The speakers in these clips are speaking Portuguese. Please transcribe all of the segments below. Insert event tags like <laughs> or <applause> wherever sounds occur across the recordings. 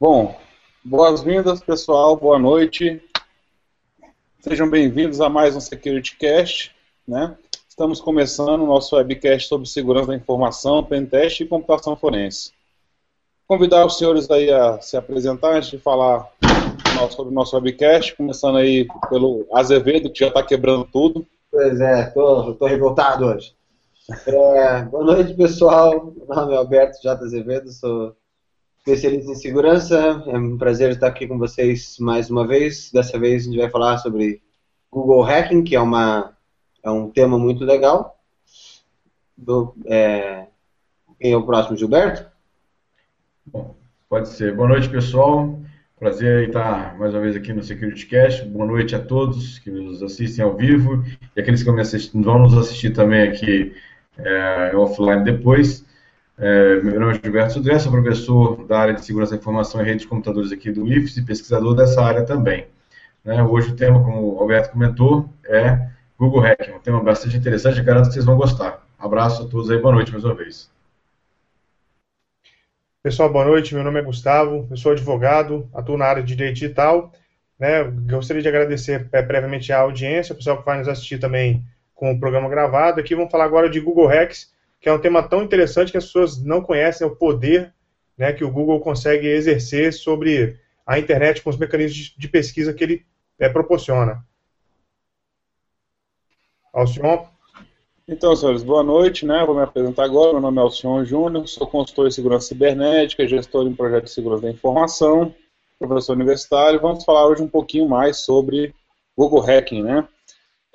Bom, boas-vindas, pessoal, boa noite. Sejam bem-vindos a mais um Security Cast, né? Estamos começando o nosso webcast sobre segurança da informação, pentest e computação forense. Convidar os senhores aí a se apresentar antes de falar sobre o nosso webcast, começando aí pelo Azevedo, que já está quebrando tudo. Pois é, tô revoltado hoje. É, boa noite, pessoal. Meu nome é Alberto J. Azevedo, sou especialista em segurança. É um prazer estar aqui com vocês mais uma vez. Dessa vez a gente vai falar sobre Google Hacking, que é, uma, é um tema muito legal. Do, é, quem é o próximo, Gilberto? Bom, pode ser. Boa noite, pessoal. Prazer estar mais uma vez aqui no Security Cast. Boa noite a todos que nos assistem ao vivo e aqueles que vão nos assistir também aqui é, offline depois. É, meu nome é Gilberto Sudré, sou professor da área de segurança da informação e redes de computadores aqui do IFES e pesquisador dessa área também. Né, hoje o tema, como o Alberto comentou, é Google Hacking, um tema bastante interessante, garanto que vocês vão gostar. Abraço a todos aí, boa noite mais uma vez. Pessoal, boa noite. Meu nome é Gustavo, eu sou advogado, atuo na área de direito digital. Né? Gostaria de agradecer é, previamente a audiência, o pessoal que vai nos assistir também com o programa gravado. Aqui vamos falar agora de Google Hacks, que é um tema tão interessante que as pessoas não conhecem o poder né, que o Google consegue exercer sobre a internet com os mecanismos de pesquisa que ele é, proporciona. Alcion. Então, senhores, boa noite, né? Vou me apresentar agora. Meu nome é Alcion Júnior, sou consultor em segurança cibernética, gestor em projetos de segurança da informação, professor universitário. Vamos falar hoje um pouquinho mais sobre Google Hacking, né?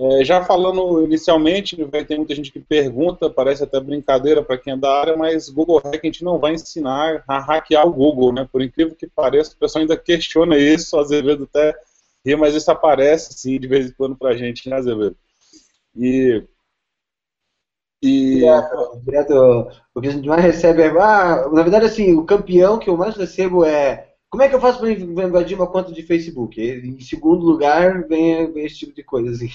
É, já falando inicialmente, vai ter muita gente que pergunta, parece até brincadeira para quem é da área, mas Google Hack a gente não vai ensinar a hackear o Google, né? Por incrível que pareça, o pessoal ainda questiona isso, às vezes até ri, mas isso aparece sim de vez em quando para a gente, né, Azevedo? E. E... Direto, o que a gente mais recebe é. Ah, na verdade, assim, o campeão que eu mais recebo é. Como é que eu faço para invadir uma conta de Facebook? Em segundo lugar, vem, vem esse tipo de coisa assim.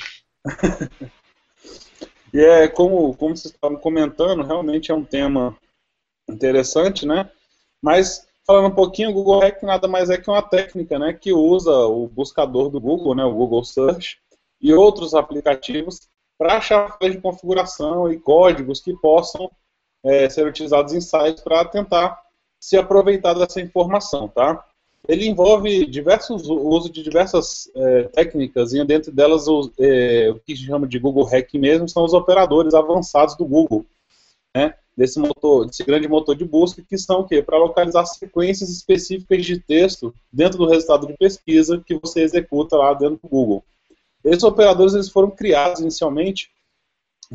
E é como, como vocês estavam comentando, realmente é um tema interessante, né? Mas falando um pouquinho, o Google Hack nada mais é que uma técnica, né, que usa o buscador do Google, né, o Google Search e outros aplicativos para achar falhas de configuração e códigos que possam é, ser utilizados em sites para tentar se aproveitar dessa informação, tá? Ele envolve diversos o uso de diversas é, técnicas e dentro delas o, é, o que se chama de Google Hack mesmo são os operadores avançados do Google, né? Desse motor, desse grande motor de busca que são o quê? Para localizar sequências específicas de texto dentro do resultado de pesquisa que você executa lá dentro do Google. Esses operadores eles foram criados inicialmente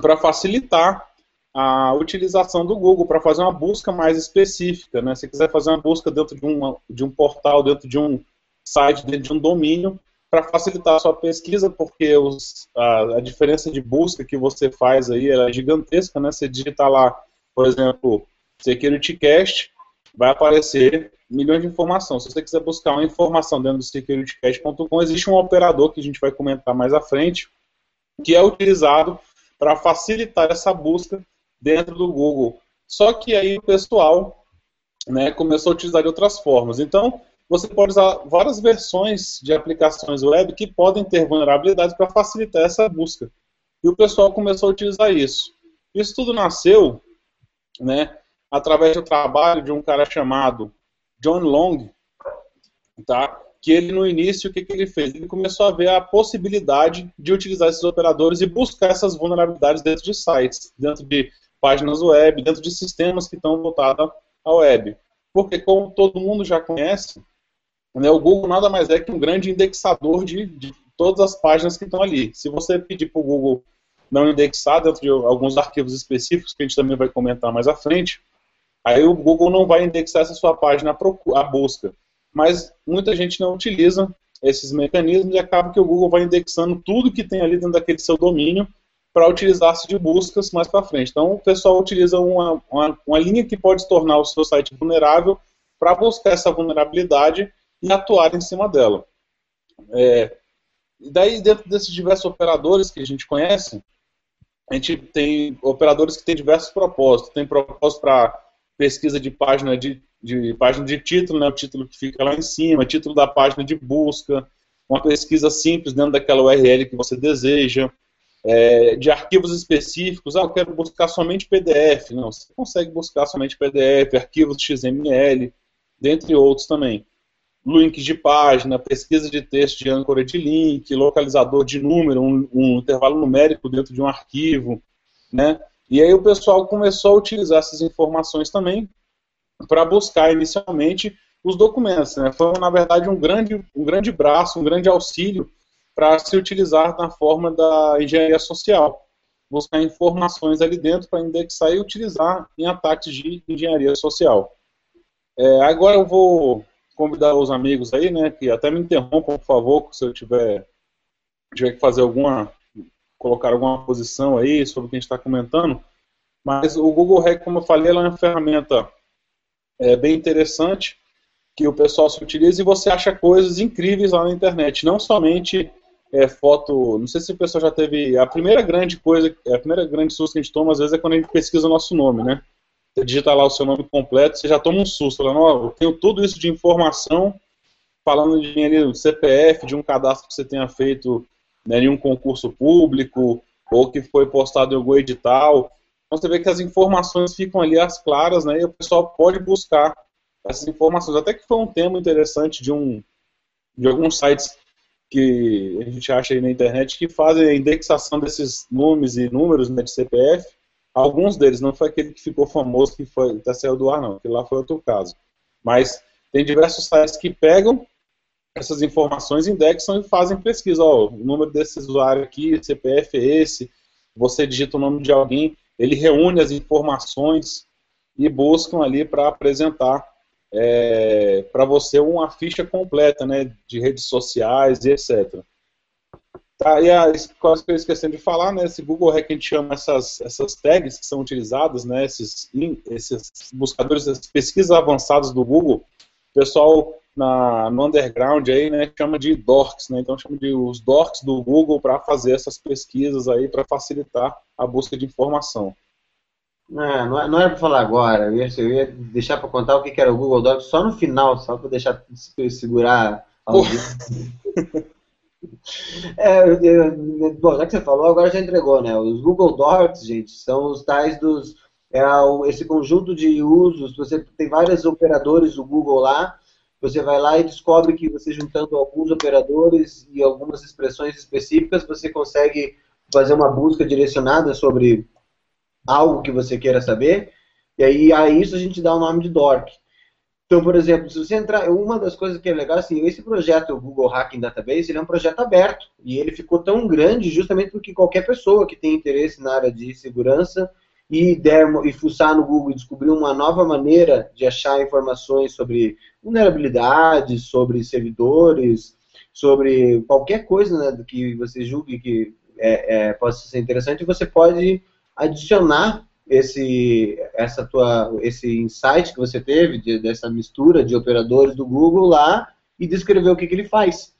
para facilitar a utilização do Google para fazer uma busca mais específica. Né? Se quiser fazer uma busca dentro de, um de um portal, dentro de um site, dentro de um domínio, para facilitar a sua pesquisa, porque os, a, a, diferença de busca que você faz aí é gigantesca. Né? Você digitar lá, por exemplo, SecurityCast, vai aparecer milhões de informações. Se você quiser buscar uma informação dentro do securitycast.com, existe um operador que a gente vai comentar mais à frente, que é utilizado para facilitar essa busca dentro do Google. Só que aí o pessoal né, começou a utilizar de outras formas. Então, você pode usar várias versões de aplicações web que podem ter vulnerabilidades para facilitar essa busca. E o pessoal começou a utilizar isso. Isso tudo nasceu né, através do trabalho de um cara chamado John Long, tá? que ele no início, o que, que ele fez? Ele começou a ver a possibilidade de utilizar esses operadores e buscar essas vulnerabilidades dentro de sites, dentro de páginas web, dentro de sistemas que estão voltados à web. Porque, como todo mundo já conhece, né, o Google nada mais é que um grande indexador de, de todas as páginas que estão ali. Se você pedir para o Google não indexar dentro de alguns arquivos específicos, que a gente também vai comentar mais à frente, aí o Google não vai indexar essa sua página à busca. Mas muita gente não utiliza esses mecanismos e acaba que o Google vai indexando tudo que tem ali dentro daquele seu domínio para utilizar-se de buscas mais para frente. Então, o pessoal utiliza uma, uma, uma, linha que pode tornar o seu site vulnerável para buscar essa vulnerabilidade e atuar em cima dela. É, daí, dentro desses diversos operadores que a gente conhece, a gente tem operadores que têm diversos propósitos. Tem propósito para pesquisa de página de de página de título, né, o título que fica lá em cima, título da página de busca, uma pesquisa simples dentro daquela URL que você deseja, é, de arquivos específicos, ah, eu quero buscar somente PDF, não, você consegue buscar somente PDF, arquivos XML, dentre outros também. Links de página, pesquisa de texto de âncora de link, localizador de número, um, um intervalo numérico dentro de um arquivo, né? E aí o pessoal começou a utilizar essas informações também para buscar inicialmente os documentos. Né? Foi, na verdade, um grande, um grande braço, um grande auxílio para se utilizar na forma da engenharia social. Buscar informações ali dentro para indexar e utilizar em ataques de engenharia social. É, agora eu vou convidar os amigos aí, né, que até me interrompam, por favor, se eu tiver, tiver que fazer alguma, colocar alguma posição aí sobre o que a gente está comentando. Mas o Google Hack, como eu falei, é uma ferramenta é, bem interessante que o pessoal se utiliza e você acha coisas incríveis lá na internet, não somente é, foto. Não sei se o pessoal já teve. A primeira grande coisa, a primeira grande susto que a gente toma, às vezes, é quando a gente pesquisa o nosso nome, né? Você digita lá o seu nome completo, você já toma um susto, falando, ó, eu tenho tudo isso de informação, falando de dinheiro, CPF, de um cadastro que você tenha feito né, em um concurso público, ou que foi postado em algum edital. Então você vê que as informações ficam ali as claras, né? E o pessoal pode buscar essas informações. Até que foi um tema interessante de um de alguns sites que a gente acha aí na internet que fazem a indexação desses nomes e números né, de CPF. Alguns deles, não foi aquele que ficou famoso que foi até saiu do ar, não, que lá foi outro caso. Mas tem diversos sites que pegam essas informações, indexam e fazem pesquisa. Ó, o número desse usuário aqui, CPF é esse, você digita o nome de alguém, ele reúne as informações e buscam ali para apresentar é, para você uma ficha completa né, de redes sociais e etc. Tá, e a coisa que eu esqueci de falar, né, esse Google Hack a gente chama essas, essas tags que são utilizadas, né, esses, esses buscadores, essas pesquisas avançadas do Google, o pessoal na, no underground aí, né, chama de dorks, né, então chama de os dorks do Google para fazer essas pesquisas aí, para facilitar a busca de informação. É, não, não era para falar agora, eu ia, eu ia deixar para contar o que, que era o Google Docs só no final, só para deixar segurar a <laughs> é, eu, bom, já que você falou, agora já entregou, né? Os Google Docs, gente, são os tais dos. É esse conjunto de usos. Você tem vários operadores do Google lá. Você vai lá e descobre que você juntando alguns operadores e algumas expressões específicas, você consegue fazer uma busca direcionada sobre algo que você queira saber, e aí a isso a gente dá o nome de DORC. Então, por exemplo, se você entrar, uma das coisas que é legal, assim, esse projeto, o Google Hacking Database, ele é um projeto aberto, e ele ficou tão grande justamente porque qualquer pessoa que tem interesse na área de segurança e, der, e fuçar no Google e descobrir uma nova maneira de achar informações sobre vulnerabilidades, sobre servidores, sobre qualquer coisa né, que você julgue que é, é, possa ser interessante, você pode adicionar esse, essa tua, esse insight que você teve de, dessa mistura de operadores do Google lá e descrever o que, que ele faz.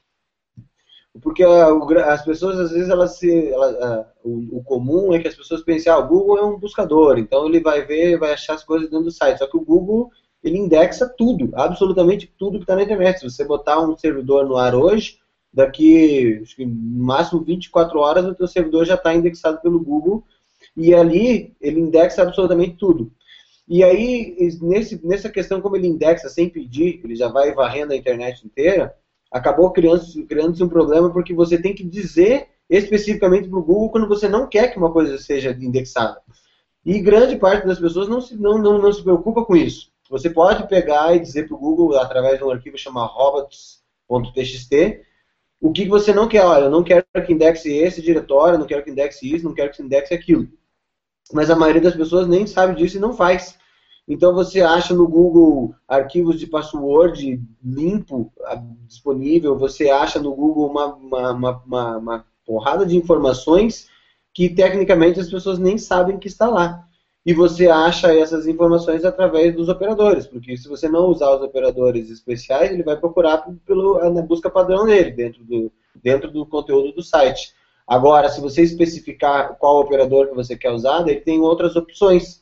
Porque as pessoas, às vezes, elas se, ela, o, comum é que as pessoas pensem, ah, o Google é um buscador, então ele vai ver, vai achar as coisas dentro do site. Só que o Google, ele indexa tudo, absolutamente tudo que está na internet. Se você botar um servidor no ar hoje, daqui, no máximo 24 horas, o teu servidor já está indexado pelo Google e ali ele indexa absolutamente tudo. E aí, nesse, nessa questão, como ele indexa sem pedir, ele já vai varrendo a internet inteira, acabou criando-se criando um problema porque você tem que dizer especificamente para o Google quando você não quer que uma coisa seja indexada. E grande parte das pessoas não se, não, não, não se preocupa com isso. Você pode pegar e dizer para o Google, através de um arquivo chamado robots.txt, o que você não quer. Olha, eu não quero que indexe esse diretório, não quero que indexe isso, não quero que indexe aquilo mas a maioria das pessoas nem sabe disso e não faz. Então você acha no Google arquivos de password limpo ah, disponível, você acha no Google uma, uma, uma, uma, porrada de informações que tecnicamente as pessoas nem sabem que está lá. E você acha essas informações através dos operadores, porque se você não usar os operadores especiais, ele vai procurar pelo, na busca padrão dele, dentro do, dentro do conteúdo do site. Agora, se você especificar qual operador que você quer usar, ele tem outras opções.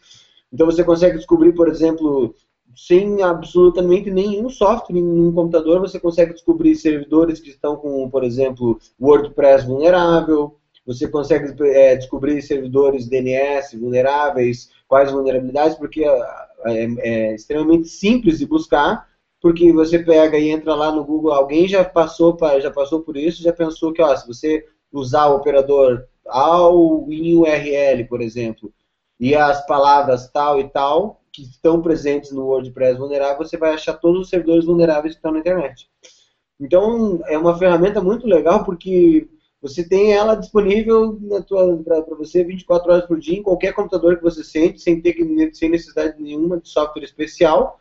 Então você consegue descobrir, por exemplo, sem absolutamente nenhum software em um computador, você consegue descobrir servidores que estão com, por exemplo, WordPress vulnerável, você consegue é, descobrir servidores DNS vulneráveis, quais vulnerabilidades, porque é, é, é, extremamente simples de buscar, porque você pega e entra lá no Google, alguém já passou, pra, já passou por isso, já pensou que ó, se você usar o operador ao em URL, por exemplo, e as palavras tal e tal, que estão presentes no WordPress vulnerável, você vai achar todos os servidores vulneráveis que estão na internet. Então, é uma ferramenta muito legal porque você tem ela disponível para você 24 horas por dia em qualquer computador que você sente, sem ter sem necessidade nenhuma de software especial.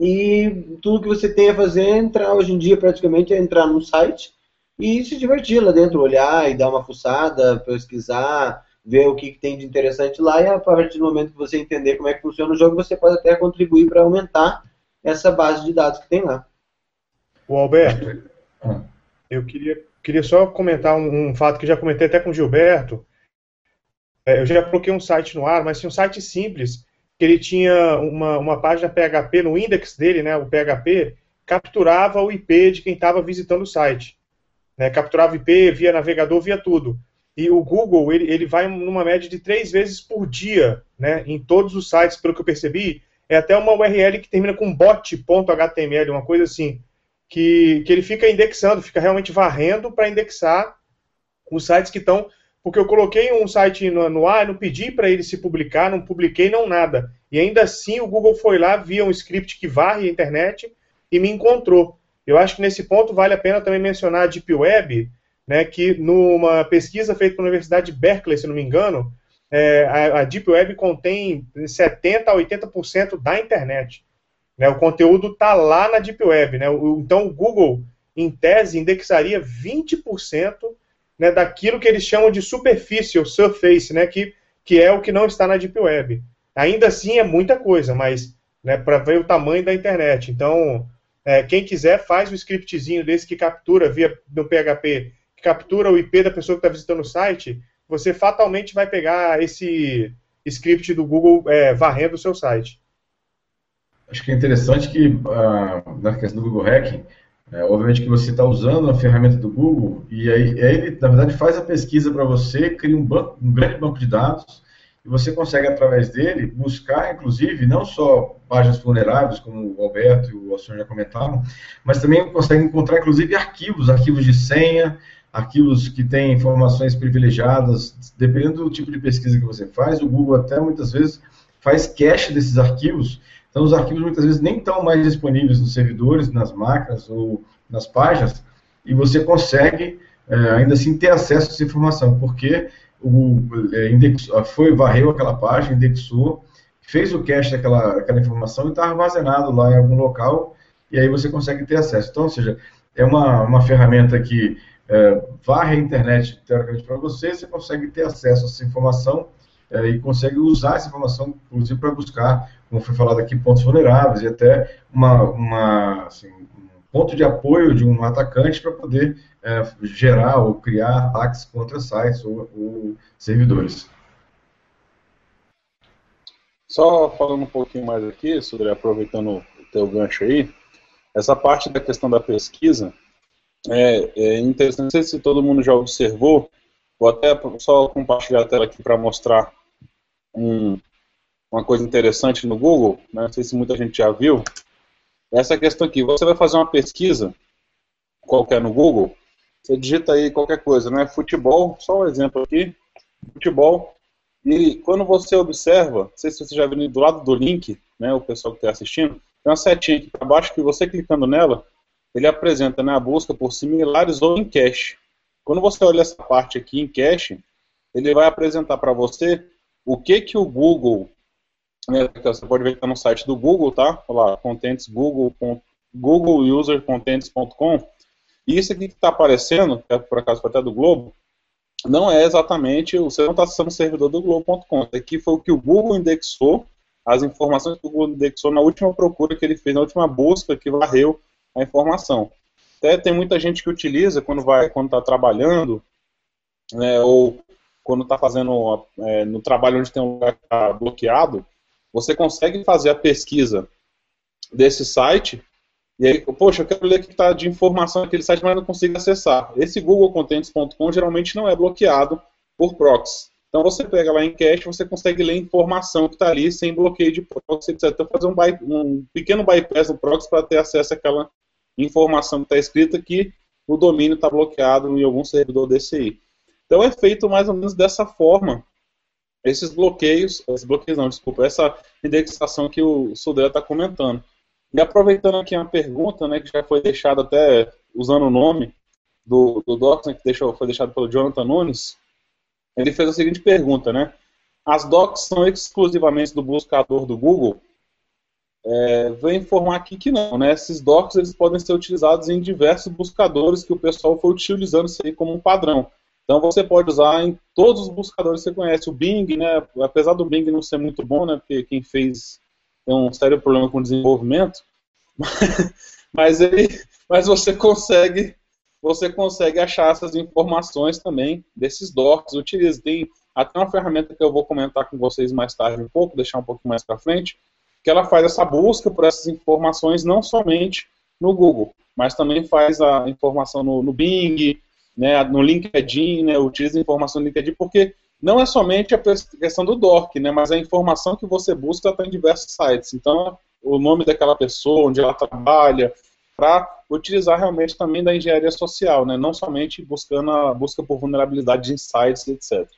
E tudo que você tem a fazer é entrar hoje em dia praticamente é entrar num site e se divertir lá dentro, olhar e dar uma fuçada, pesquisar, ver o que, que tem de interessante lá e a partir do momento que você entender como é que funciona o jogo, você pode até contribuir para aumentar essa base de dados que tem lá. O Alberto, eu queria queria só comentar um, um, fato que já comentei até com o Gilberto. É, eu já coloquei um site no ar, mas tinha um site simples, que ele tinha uma, uma página PHP no index dele, né, o PHP, capturava o IP de quem estava visitando o site. Né, capturava IP, via navegador, via tudo. E o Google, ele, ele vai numa média de três vezes por dia, né, em todos os sites, pelo que eu percebi, é até uma URL que termina com bot.html, uma coisa assim que, que ele fica indexando, fica realmente varrendo para indexar os sites que estão. Porque eu coloquei um site no, no ar, não pedi para ele se publicar, não publiquei, não nada. E ainda assim o Google foi lá, via um script que varre a internet e me encontrou. Eu acho que nesse ponto vale a pena também mencionar a Deep Web, né, que numa pesquisa feita pela Universidade de Berkeley, se não me engano, é, a, a Deep Web contém 70% a 80% da internet. Né? O conteúdo está lá na Deep Web. Né? O, então, o Google, em tese, indexaria 20% né, daquilo que eles chamam de superfície, ou surface, né, que, que é o que não está na Deep Web. Ainda assim, é muita coisa, mas né, para ver o tamanho da internet. Então, é, quem quiser, faz o scriptzinho desse que captura via no PHP, que captura o IP da pessoa que está visitando o site, você fatalmente vai pegar esse script do Google é, varrendo o seu site. Acho que é interessante que, uh, na questão do Google Hacking, é, obviamente que você está usando a ferramenta do Google e aí ele, na verdade, faz a pesquisa para você, cria um, banco, um grande banco de dados e você consegue, através dele, buscar, inclusive, não só páginas vulneráveis, como o Alberto e o Alson já comentaram, mas também consegue encontrar, inclusive, arquivos, arquivos de senha, arquivos que têm informações privilegiadas, dependendo do tipo de pesquisa que você faz, o Google até muitas vezes faz cache desses arquivos. Então, os arquivos muitas vezes nem estão mais disponíveis nos servidores, nas máquinas ou nas páginas, e você consegue é, ainda assim ter acesso a essa informação, porque o, é, indexou, foi, varreu aquela página, indexou, fez o cache daquela aquela informação e está armazenado lá em algum local, e aí você consegue ter acesso. Então, ou seja, é uma, uma ferramenta que é, varre a internet, teoricamente, para você, você consegue ter acesso a essa informação é, e consegue usar essa informação, inclusive, para buscar como foi falado aqui, pontos vulneráveis e até uma, uma assim, ponto de apoio de um atacante para poder é, gerar ou criar ataques contra sites ou, ou servidores. Só falando um pouquinho mais aqui, sobre aproveitando o teu gancho aí, essa parte da questão da pesquisa é, é interessante, não sei se todo mundo já observou, vou até só compartilhar a tela aqui para mostrar um, uma coisa interessante no Google, né, não sei se muita gente já viu, essa questão aqui. Você vai fazer uma pesquisa qualquer no Google, você digita aí qualquer coisa, né? Futebol, só um exemplo aqui, futebol. E quando você observa, não sei se você já viu do lado do link, né, o pessoal que está assistindo, tem uma setinha aqui para baixo que você clicando nela, ele apresenta né, a busca por similares ou em cache. Quando você olha essa parte aqui em cache, ele vai apresentar para você o que que o Google né, você pode ver que está no site do Google, tá? Olha lá, Google, googleusercontents.com. E isso aqui que está aparecendo, que é por acaso até do Globo, não é exatamente, você não está acessando o servidor do Globo.com. Aqui foi o que o Google indexou, as informações que o Google indexou na última procura que ele fez, na última busca que varreu a informação. Até tem muita gente que utiliza quando vai, quando está trabalhando, né, ou quando está fazendo é, no trabalho onde tem um lugar tá bloqueado, você consegue fazer a pesquisa desse site, e aí, poxa, eu quero ler o que está de informação naquele site, mas não consigo acessar. Esse googlecontents.com geralmente não é bloqueado por proxy. Então você pega lá em cache, você consegue ler informação que está ali sem bloqueio de proxy, etc. Então fazer um, um pequeno bypass no proxy para ter acesso àquela informação que está escrita que o domínio está bloqueado em algum servidor DCI. Então é feito mais ou menos dessa forma esses bloqueios, esses bloqueios não, desculpa, essa indexação que o Sudré está comentando. E aproveitando aqui uma pergunta, né, que já foi deixada até usando o nome do, do Docs, né, que deixou, foi deixado pelo Jonathan Nunes, ele fez a seguinte pergunta, né? As docs são exclusivamente do buscador do Google? É, vou informar aqui que não, né? Esses docs eles podem ser utilizados em diversos buscadores que o pessoal foi utilizando isso aí como um padrão. Então você pode usar em todos os buscadores que você conhece. O Bing, né? Apesar do Bing não ser muito bom, né? Porque quem fez tem um sério problema com desenvolvimento, <laughs> mas ele, mas você consegue você consegue achar essas informações também desses docs. Utilize. Tem até uma ferramenta que eu vou comentar com vocês mais tarde um pouco, deixar um pouquinho mais para frente, que ela faz essa busca por essas informações não somente no Google, mas também faz a informação no, no Bing, né, no LinkedIn, né, utiliza informação no LinkedIn, porque não é somente a questão do DOC, né, mas a informação que você busca está em diversos sites. Então, o nome daquela pessoa, onde ela trabalha, para utilizar realmente também da engenharia social, né? não somente buscando a busca por vulnerabilidade de insights, etc.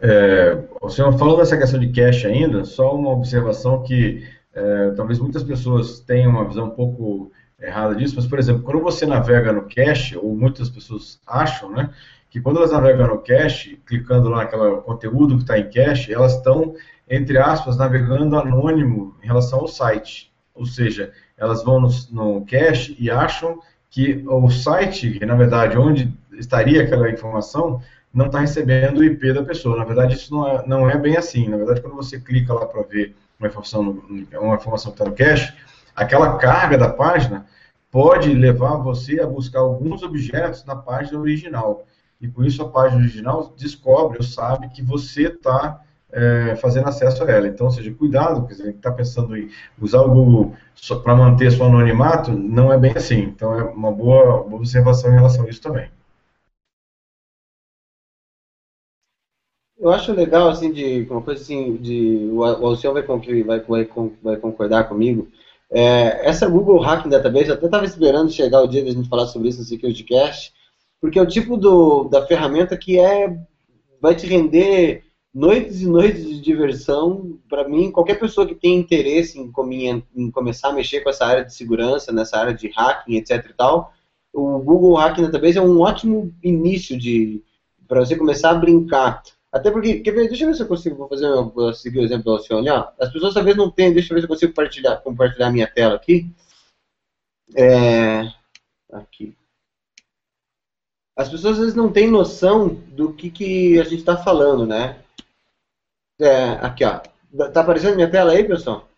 É, o senhor falou dessa questão de cache ainda, só uma observação que é, talvez muitas pessoas tenham uma visão um pouco errada disso, mas, por exemplo, quando você navega no cache, ou muitas pessoas acham, né, que quando elas navegam no cache, clicando lá naquele conteúdo que está em cache, elas estão, entre aspas, navegando anônimo em relação ao site. Ou seja, elas vão no, no cache e acham que o site, que na verdade onde estaria aquela informação, não está recebendo o IP da pessoa. Na verdade, isso não é, não é bem assim. Na verdade, quando você clica lá para ver uma informação, uma informação que está no cache, aquela carga da página pode levar você a buscar alguns objetos na página original. E por isso a página original descobre ou sabe que você está é, fazendo acesso a ela. Então, seja, cuidado, quer dizer, está pensando em usar o Google para manter seu anonimato, não é bem assim. Então, é uma boa, observação em relação a isso também. Eu acho legal, assim, de uma coisa assim, de, o Alcion vai, vai, vai, vai concordar comigo, é, essa Google Hacking Database, eu até estava esperando chegar o dia da gente falar sobre isso no SecurityCast, porque é o tipo do, da ferramenta que é, vai te render noites e noites de diversão, para mim, qualquer pessoa que tem interesse em, em, começar a mexer com essa área de segurança, nessa área de hacking, etc e tal, o Google Hacking Database é um ótimo início de para você começar a brincar. Até porque, quer ver, deixa eu ver se eu consigo vou fazer, vou seguir o exemplo do Alcione. As pessoas talvez não tenham, deixa eu ver se eu consigo compartilhar, compartilhar minha tela aqui. É, aqui. As pessoas às vezes não têm noção do que, que a gente está falando, né? É, aqui, ó. Tá aparecendo minha tela aí, pessoal?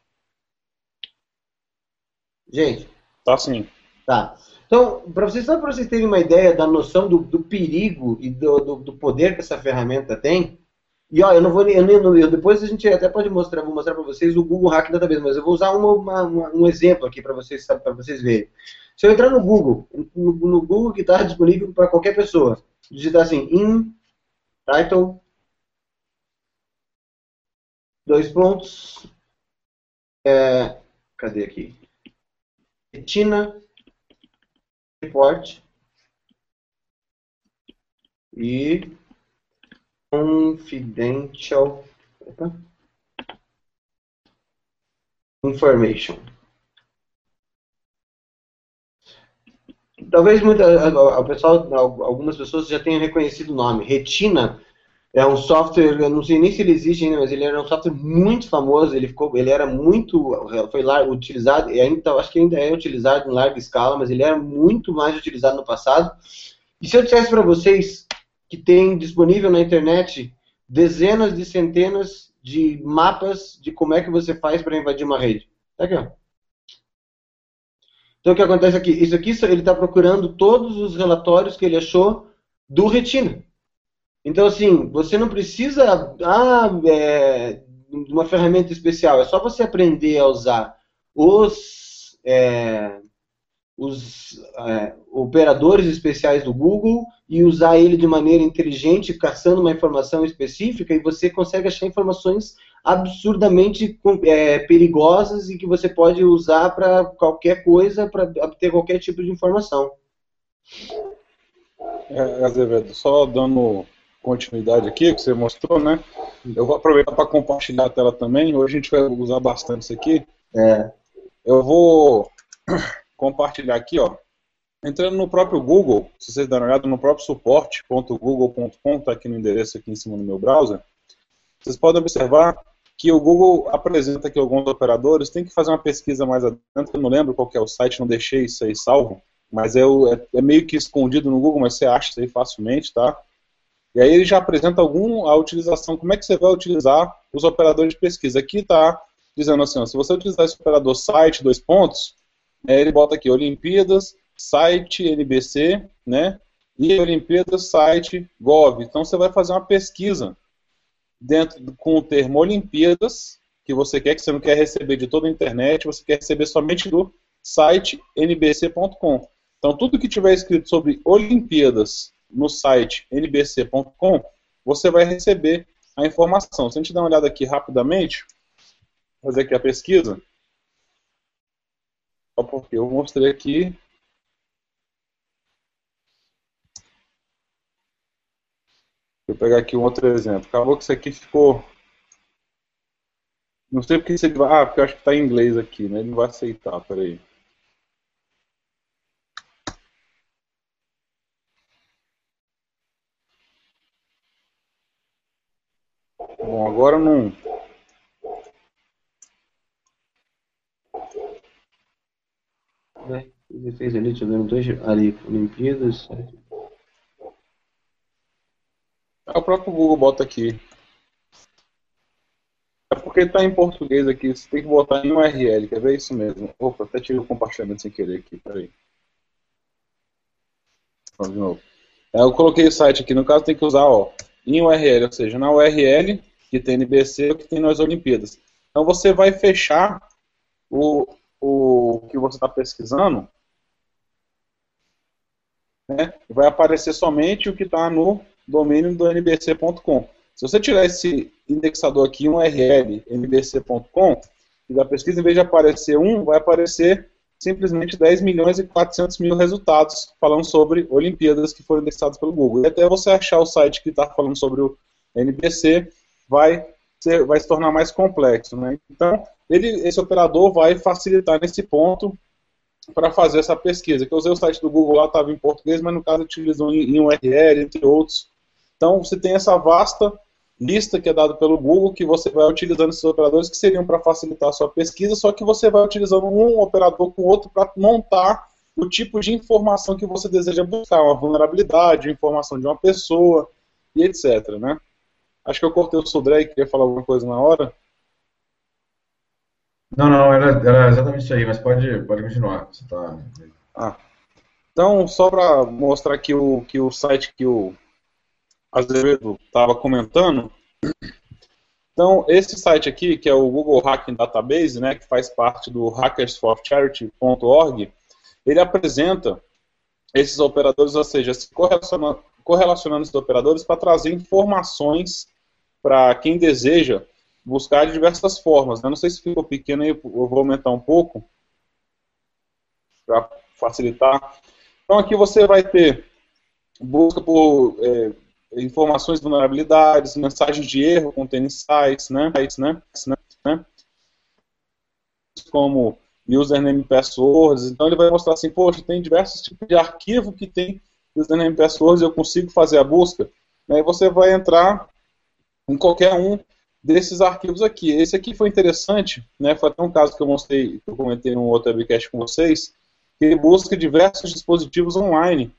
Gente? Tá sim. Tá. Então, para vocês, só para vocês terem uma ideia da noção do, do perigo e do, do, do, poder que essa ferramenta tem, e ó, eu não vou eu, eu, eu depois a gente até pode mostrar, vou mostrar para vocês o Google Hack Database, mas eu vou usar uma, uma, uma, um exemplo aqui para vocês para vocês verem. Se eu entrar no Google, no, no Google que está disponível para qualquer pessoa, digitar assim, in title dois pontos. É, cadê aqui? Retina Report e Confidential opa, Information. Talvez muita, o pessoal, algumas pessoas já tenham reconhecido o nome. Retina é um software, eu não sei nem se ele existe ainda, mas ele era um software muito famoso, ele ficou, ele era muito, foi utilizado, e ainda, acho que ainda é utilizado em larga escala, mas ele era muito mais utilizado no passado. E se eu dissesse para vocês que tem disponível na internet dezenas de centenas de mapas de como é que você faz para invadir uma rede? Tá aqui, ó. Então o que acontece aqui? Isso aqui ele está procurando todos os relatórios que ele achou do Retina. Então, assim, você não precisa ah, é, de uma ferramenta especial, é só você aprender a usar os, é, os é, operadores especiais do Google e usar ele de maneira inteligente, caçando uma informação específica, e você consegue achar informações absurdamente é, perigosas e que você pode usar para qualquer coisa, para obter qualquer tipo de informação. É, Azevedo, só dando continuidade aqui, que você mostrou, né? Eu vou aproveitar para compartilhar a tela também. Hoje a gente vai usar bastante isso aqui. É. Eu vou <clears throat> compartilhar aqui, ó. Entrando no próprio Google, se vocês darem uma olhada no próprio suporte.google.com, está aqui no endereço aqui em cima do meu browser, vocês podem observar que o Google apresenta aqui alguns operadores, tem que fazer uma pesquisa mais adiante, eu não lembro qual é o site, não deixei isso aí salvo, mas é, o, é, é, meio que escondido no Google, mas você acha isso aí facilmente, tá? E aí ele já apresenta algum, a utilização, como é que você vai utilizar os operadores de pesquisa. Aqui está dizendo assim, ó, se você utilizar esse operador site, dois pontos, é, ele bota aqui Olimpíadas, site NBC, né? E Olimpíadas, site Gov. Então você vai fazer uma pesquisa dentro com o termo Olimpíadas, que você quer, que você não quer receber de toda a internet, você quer receber somente do site nbc.com. Então, tudo que tiver escrito sobre Olimpíadas no site nbc.com, você vai receber a informação. Se a gente dar uma olhada aqui rapidamente, fazer aqui a pesquisa, só porque eu mostrei aqui. Vou pegar aqui um outro exemplo. Acabou que isso aqui ficou. Não sei porque você vai. Ah, porque eu acho que está em inglês aqui, né? Ele não vai aceitar, peraí. Bom, agora não. Ele fez ali, não tô ali, Olimpíadas. É o próprio Google bota aqui. É porque está em português aqui, você tem que botar em URL, quer ver isso mesmo? Opa, até tive o compartilhamento sem querer aqui, peraí. Vamos de novo. É, eu coloquei o site aqui, no caso tem que usar ó, em URL, ou seja, na URL que tem NBC ou que tem nas Olimpíadas. Então você vai fechar o, o que você está pesquisando, né, vai aparecer somente o que está no domínio do nbc.com. Se você tirar esse indexador aqui, um URL, nbc.com, e da pesquisa, em vez de aparecer um, vai aparecer simplesmente 10 milhões e 400 mil resultados falando sobre Olimpíadas que foram indexados pelo Google. E até você achar o site que está falando sobre o NBC, vai, ser, vai se tornar mais complexo. Né? Então, ele, esse operador vai facilitar nesse ponto para fazer essa pesquisa. Que eu usei o site do Google lá, estava em português, mas no caso utilizou em, em URL, entre outros. Então, você tem essa vasta lista que é dada pelo Google que você vai utilizando esses operadores que seriam para facilitar a sua pesquisa, só que você vai utilizando um operador com outro para montar o tipo de informação que você deseja buscar, uma vulnerabilidade, informação de uma pessoa e etc. Né? Acho que eu cortei o Sodré e queria falar alguma coisa na hora. Não, não, era, era exatamente isso aí, mas pode, pode continuar. Você tá... ah. Então, só para mostrar que o, que o site que o Azevedo estava comentando. Então, esse site aqui, que é o Google Hacking Database, né, que faz parte do hackersforcharity.org, ele apresenta esses operadores, ou seja, se correlacionando, correlacionando esses operadores para trazer informações para quem deseja buscar de diversas formas. Né? Não sei se ficou pequeno aí, eu vou aumentar um pouco para facilitar. Então aqui você vai ter busca por é, informações de vulnerabilidades, mensagens de erro contendo sites, né? Sites, né? né? Como username e passwords. Então ele vai mostrar assim, poxa, tem diversos tipos de arquivo que tem username e passwords eu consigo fazer a busca. Aí você vai entrar em qualquer um desses arquivos aqui. Esse aqui foi interessante, né? Foi até um caso que eu mostrei, que eu comentei no outro webcast com vocês, que ele busca diversos dispositivos online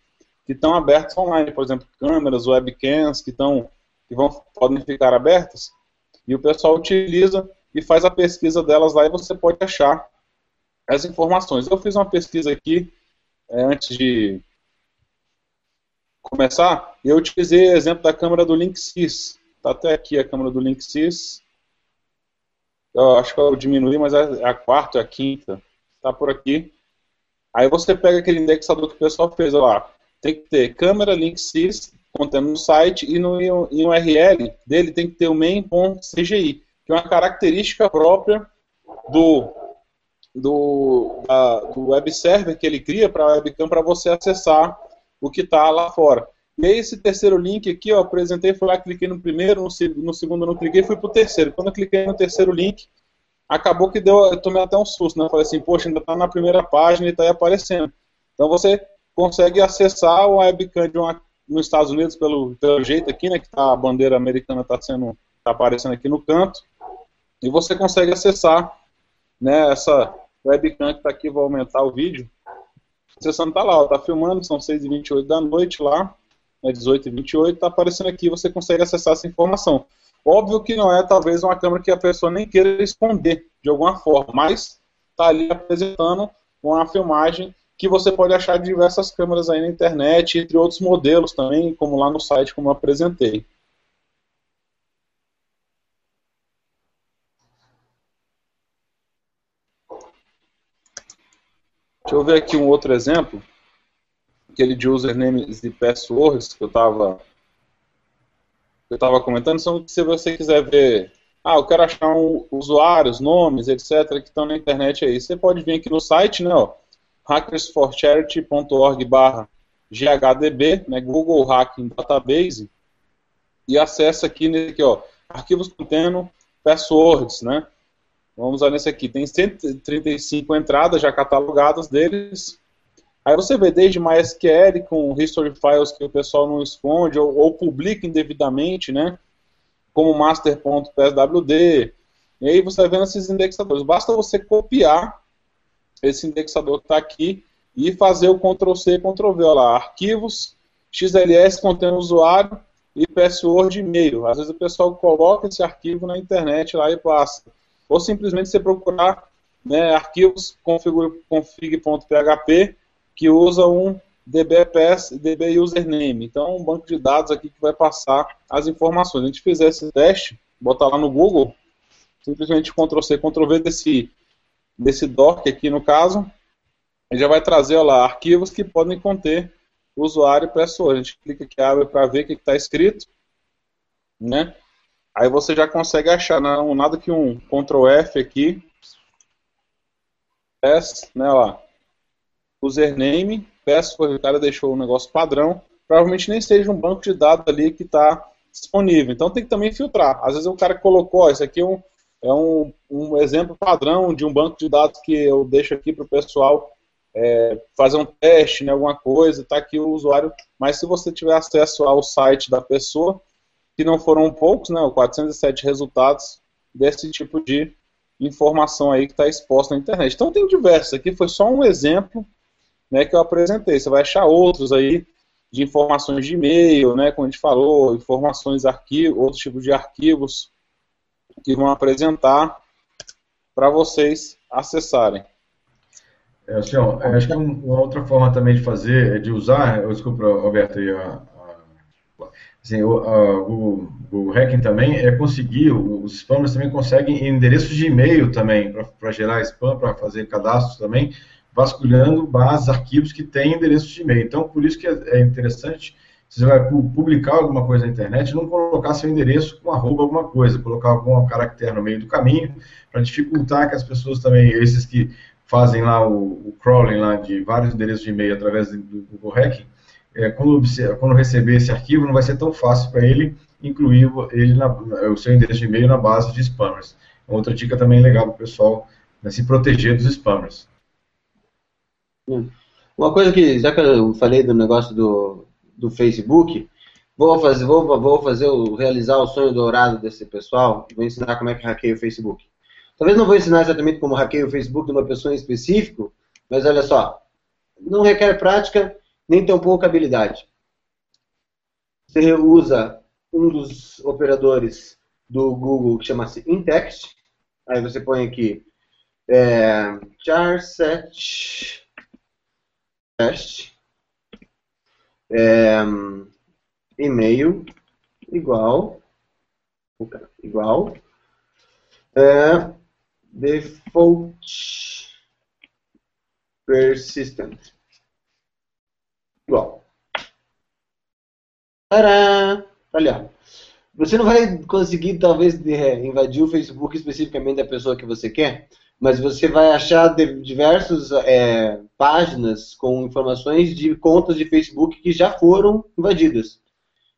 que estão abertos online, por exemplo, câmeras, webcams que estão que vão podem ficar abertas, e o pessoal utiliza e faz a pesquisa delas lá e você pode achar as informações. Eu fiz uma pesquisa aqui é, antes de começar, eu utilizei o exemplo da câmera do Linksys. Está até aqui a câmera do Linksys. eu acho que eu diminui, mas é a quarta, é a quinta, está por aqui. Aí você pega aquele indexador que o pessoal fez, lá, tem que ter câmera link sys contendo no site e no URL dele tem que ter o main.cgi, que é uma característica própria do do, da, do web server que ele cria para a webcam para você acessar o que está lá fora. E esse terceiro link aqui, ó, apresentei, fui lá, cliquei no primeiro, no, no segundo não cliquei, fui pro terceiro. Quando eu cliquei no terceiro link, acabou que deu, eu tomei até um susto, né? falei assim, poxa, ainda está na primeira página e está aí aparecendo. Então você consegue acessar o webcam de uma, nos Estados Unidos pelo, pelo jeito aqui, né? Que tá, a bandeira americana está sendo, tá aparecendo aqui no canto. E você consegue acessar né, essa webcam que está aqui, vou aumentar o vídeo. Acessando está lá, está filmando, são 6h28 da noite lá né, 18 e 28, está aparecendo aqui, você consegue acessar essa informação. Óbvio que não é talvez uma câmera que a pessoa nem queira esconder de alguma forma, mas está ali apresentando uma filmagem que você pode achar de diversas câmeras aí na internet, entre outros modelos também, como lá no site, como eu apresentei. Deixa eu ver aqui um outro exemplo aquele de usernames e passwords que eu estava eu estava comentando, são se você quiser ver, ah, eu quero achar um, usuários, nomes, etc, que estão na internet aí. Você pode vir aqui no site, né, ó, hackersforcharity.org barra GHDB, né, Google Hacking Database, e acessa aqui nesse aqui, ó, arquivos contendo passwords, né. Vamos usar nesse aqui, tem 135 entradas já catalogadas deles, Aí você vê desde MySQL com history files que o pessoal não esconde ou, ou publica indevidamente, né? Como master.pswd. E aí você vai vendo esses indexadores. Basta você copiar esse indexador que está aqui e fazer o Ctrl-C, Ctrl-V. Olha lá, arquivos, XLS contendo usuário e password de e-mail. Às vezes o pessoal coloca esse arquivo na internet lá e passa. Ou simplesmente você procurar né, arquivos config.php que usa um DBPS, DB Username. Então, um banco de dados aqui que vai passar as informações. A gente fizer esse teste, botar lá no Google, simplesmente Ctrl-C, Ctrl-V desse, desse doc aqui no caso, ele já vai trazer lá, arquivos que podem conter usuário e pessoa. A gente clica aqui, abre para ver o que está escrito, né? Aí você já consegue achar, não, nada que um Ctrl F aqui, S, né, lá, username, password, o cara deixou um negócio padrão, provavelmente nem seja um banco de dados ali que está disponível. Então tem que também filtrar. Às vezes o cara colocou, esse aqui é um, é um, um exemplo padrão de um banco de dados que eu deixo aqui para o pessoal é, fazer um teste, né, alguma coisa, está aqui o usuário. Mas se você tiver acesso ao site da pessoa, que não foram poucos, né, 407 resultados desse tipo de informação aí que está exposta na internet. Então tem diversos. Aqui foi só um exemplo né, que eu apresentei. Você vai achar outros aí de informações de e-mail, né, como a gente falou, informações arquivo, outros tipos de arquivos que vão apresentar para vocês acessarem. É, assim, ó, acho que uma outra forma também de fazer é de usar, desculpa, Alberto, aí, a, a, assim, o, a, o, o hacking também é conseguir, os spammers também conseguem endereços de e-mail também, para gerar spam, para fazer cadastros também, vasculhando bases, arquivos que têm endereços de e-mail. Então, por isso que é, é interessante, se você vai publicar alguma coisa na internet, não colocar seu endereço com arroba alguma coisa, colocar algum caractere no meio do caminho, para dificultar que as pessoas também, esses que fazem lá o, o crawling lá de vários endereços de e-mail através do Google Hacking, é, quando, quando receber esse arquivo, não vai ser tão fácil para ele incluir ele na, o seu endereço de e-mail na base de spammers. Outra dica também legal para o pessoal né, se proteger dos spammers. Uma coisa que, já que eu falei do negócio do, do Facebook, vou fazer, vou, vou fazer o, realizar o sonho dourado desse pessoal, vou ensinar como é que hackeia o Facebook. Talvez não vou ensinar exatamente como hackeia o Facebook de uma pessoa em específico, mas olha só, não requer prática, nem tão pouca habilidade. Você usa um dos operadores do Google que chama-se Intext, aí você põe aqui é, charset teste é, e-mail igual igual é, default persistent. Igual. Tcharam! Ó. Você não vai conseguir, talvez, invadir o Facebook especificamente da pessoa que você quer, mas você vai achar diversas é, páginas com informações de contas de Facebook que já foram invadidas.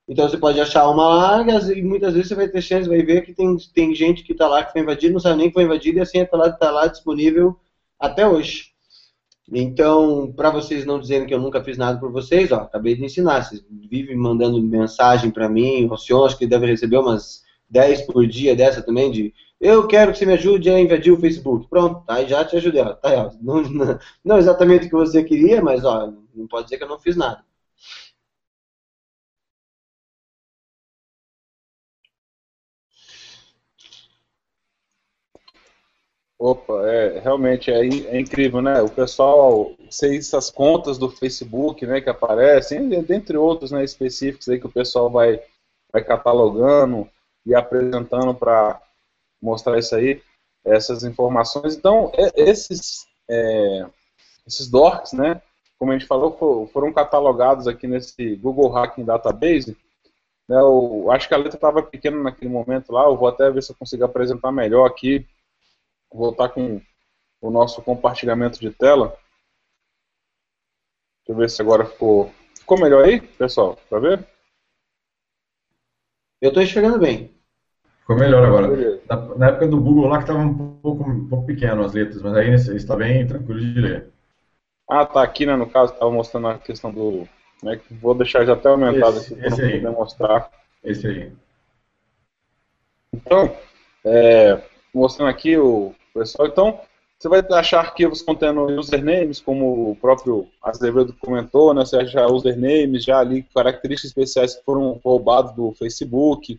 Então você pode achar uma lá e muitas vezes você vai ter chance, vai ver que tem, tem gente que está lá que foi invadida, não sabe nem que foi invadida e assim está lá, tá lá disponível até hoje. Então, para vocês não dizerem que eu nunca fiz nada por vocês, ó, acabei de ensinar. Vocês vivem mandando mensagem para mim, o senhor acho que deve receber umas 10 por dia dessa também, de eu quero que você me ajude a invadir o Facebook. Pronto, aí já te ajudei. Ó, tá ó. Não, não, não exatamente o que você queria, mas ó, não pode dizer que eu não fiz nada. Opa, é, realmente é, é, incrível, né? O pessoal, essas contas do Facebook, né, que aparecem, dentre outros, né, específicos aí que o pessoal vai, vai catalogando e apresentando para mostrar isso aí, essas informações. Então, é, esses, é, esses dorks, né, como a gente falou, foram catalogados aqui nesse Google Hacking Database. Né, eu acho que a letra estava pequena naquele momento lá, eu vou até ver se eu consigo apresentar melhor aqui voltar com o nosso compartilhamento de tela. Deixa eu ver se agora ficou, ficou melhor aí, pessoal, para ver? Eu estou enxergando bem. Ficou melhor agora. Na, na, época do Google lá que estava um pouco, um pouco pequeno as letras, mas aí está bem tranquilo de ler. Ah, tá aqui, né? No caso, estava mostrando a questão do. Né, vou deixar já até aumentado esse, aqui para poder mostrar. Esse aí. Então, é, mostrando aqui o pessoal. Então, você vai achar arquivos contendo usernames, como o próprio Azevedo comentou, né? Você acha usernames já ali, características especiais que foram roubados do Facebook,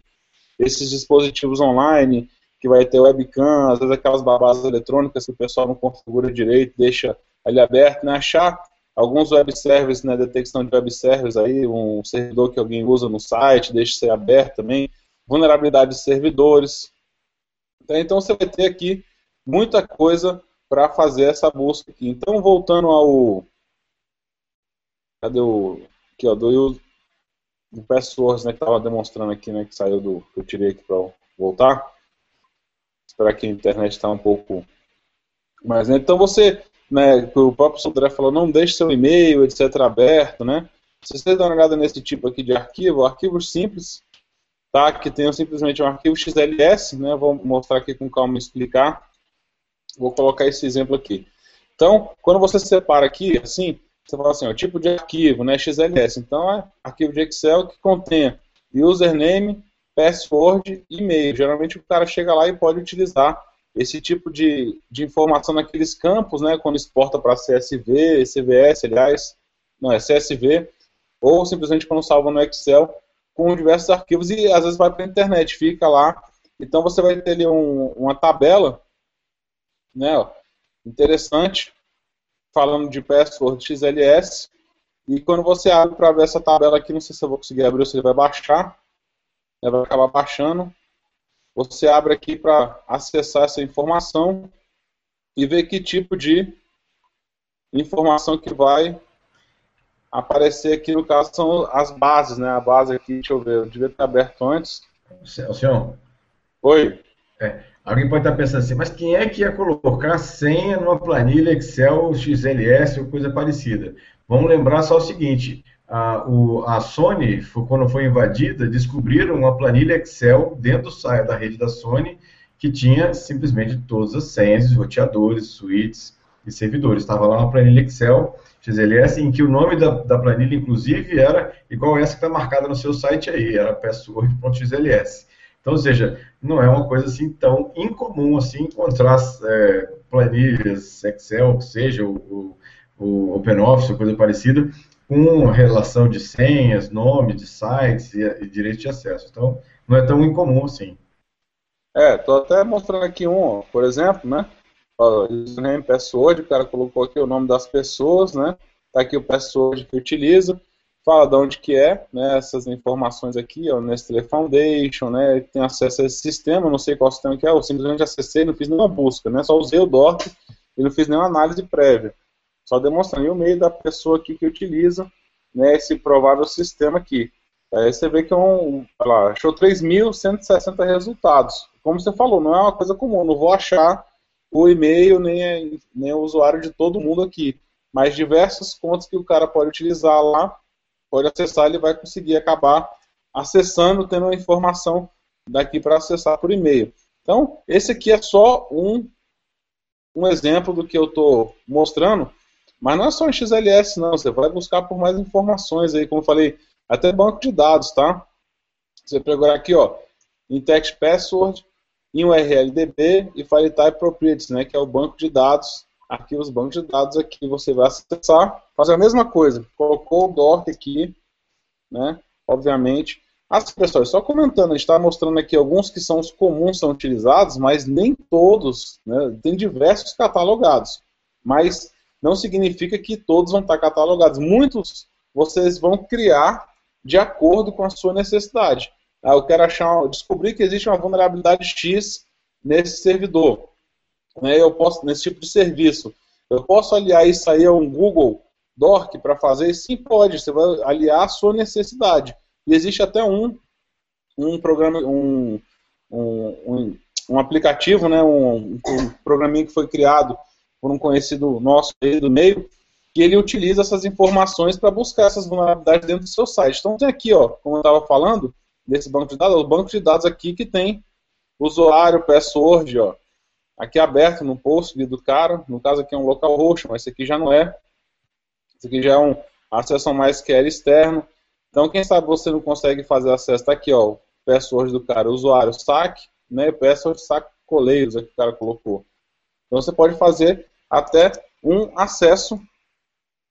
esses dispositivos online, que vai ter webcam, às vezes aquelas babadas eletrônicas que o pessoal não configura direito, deixa ali aberto, né? Achar alguns web services, né, detecção de web services aí, um servidor que alguém usa no site, deixa ser aberto também, vulnerabilidade de servidores, então você vai ter aqui muita coisa para fazer essa busca aqui. Então voltando ao cadê o aqui ó do, do passwords né que estava demonstrando aqui né que saiu do que eu tirei aqui para voltar. Esperar que a internet está um pouco mais né? então você né o próprio Sodré falou não deixe seu e-mail etc aberto né se você dá uma olhada nesse tipo aqui de arquivo arquivos simples tá? que tenham simplesmente um arquivo XLS, né? vou mostrar aqui com calma e explicar. Vou colocar esse exemplo aqui. Então, quando você separa aqui, assim, você fala assim, o tipo de arquivo, né, XLS. Então, é arquivo de Excel que contém username, password e e-mail. Geralmente o cara chega lá e pode utilizar esse tipo de, de informação naqueles campos, né, quando exporta para CSV, CVS, aliás, não, é CSV, ou simplesmente quando salva no Excel, com diversos arquivos e às vezes vai para a internet, fica lá. Então você vai ter ali um, uma tabela, né, interessante, falando de password XLS. E quando você abre para ver essa tabela aqui, não sei se eu vou conseguir abrir ou se ele vai baixar, né, vai acabar baixando. Você abre aqui para acessar essa informação e ver que tipo de informação que vai aparecer aqui no caso são as bases, né? A base aqui, deixa eu ver, eu devia ter aberto antes. O senhor? Oi. É, alguém pode estar pensando assim, mas quem é que ia colocar senha numa planilha Excel, XLS ou coisa parecida? Vamos lembrar só o seguinte: a, o, a Sony, quando foi invadida, descobriram uma planilha Excel dentro do, da rede da Sony que tinha simplesmente todas as senhas, roteadores, suítes e servidores. Estava lá uma planilha Excel XLS, em que o nome da, da planilha, inclusive, era igual essa que está marcada no seu site aí, era password.xls. Então, ou seja, não é uma coisa assim tão incomum assim encontrar é, planilhas Excel, seja o, o, o OpenOffice, coisa parecida, com relação de senhas, nome de sites e, e de acesso. Então, não é tão incomum assim. É, estou até mostrando aqui um, por exemplo, né? username, password, o cara colocou aqui o nome das pessoas, né? Tá aqui o password que utiliza. Fala de onde que é, né, essas informações aqui, ó, Nestlé Foundation, né, tem acesso a esse sistema, não sei qual sistema que é, eu simplesmente acessei, não fiz nenhuma busca, né, só usei o DORC e não fiz nenhuma análise prévia, só demonstrando o meio da pessoa aqui que utiliza, né, esse provável sistema aqui. Aí você vê que é um, lá, achou 3.160 resultados. Como você falou, não é uma coisa comum, não vou achar o e-mail nem, nem o usuário de todo mundo aqui, mas diversas contas que o cara pode utilizar lá pode acessar, ele vai conseguir acabar acessando, tendo a informação daqui para acessar por e-mail. Então, esse aqui é só um, um exemplo do que eu estou mostrando, mas não é só em XLS, não. Você vai buscar por mais informações aí, como eu falei, até banco de dados, tá? Você pegar aqui, ó, em text password, em URLDB e file type properties, né, que é o banco de dados aqui os bancos de dados aqui você vai acessar, fazer a mesma coisa, colocou o doc aqui, né, obviamente. As pessoas, só comentando, a gente está mostrando aqui alguns que são os comuns são utilizados, mas nem todos, né, tem diversos catalogados, mas não significa que todos vão estar catalogados. Muitos vocês vão criar de acordo com a sua necessidade. Ah, eu quero achar, descobrir que existe uma vulnerabilidade X nesse servidor né, eu posso nesse tipo de serviço. Eu posso aliar isso aí a um Google Doc para fazer? Sim, pode. Você vai aliar a sua necessidade. E existe até um, um programa, um, um, um aplicativo, né, um, um programinha que foi criado por um conhecido nosso aí do meio, que ele utiliza essas informações para buscar essas vulnerabilidades dentro do seu site. Então tem aqui, ó, como eu estava falando, desse banco de dados, o banco de dados aqui que tem usuário, password, ó, aqui aberto no post do cara, no caso aqui é um local roxo, mas esse aqui já não é. Esse aqui já é um acesso mais que era externo. Então, quem sabe você não consegue fazer acesso, tá aqui, ó, password do cara, usuário saque, né, password saque coleiros, aqui o cara colocou. Então, você pode fazer até um acesso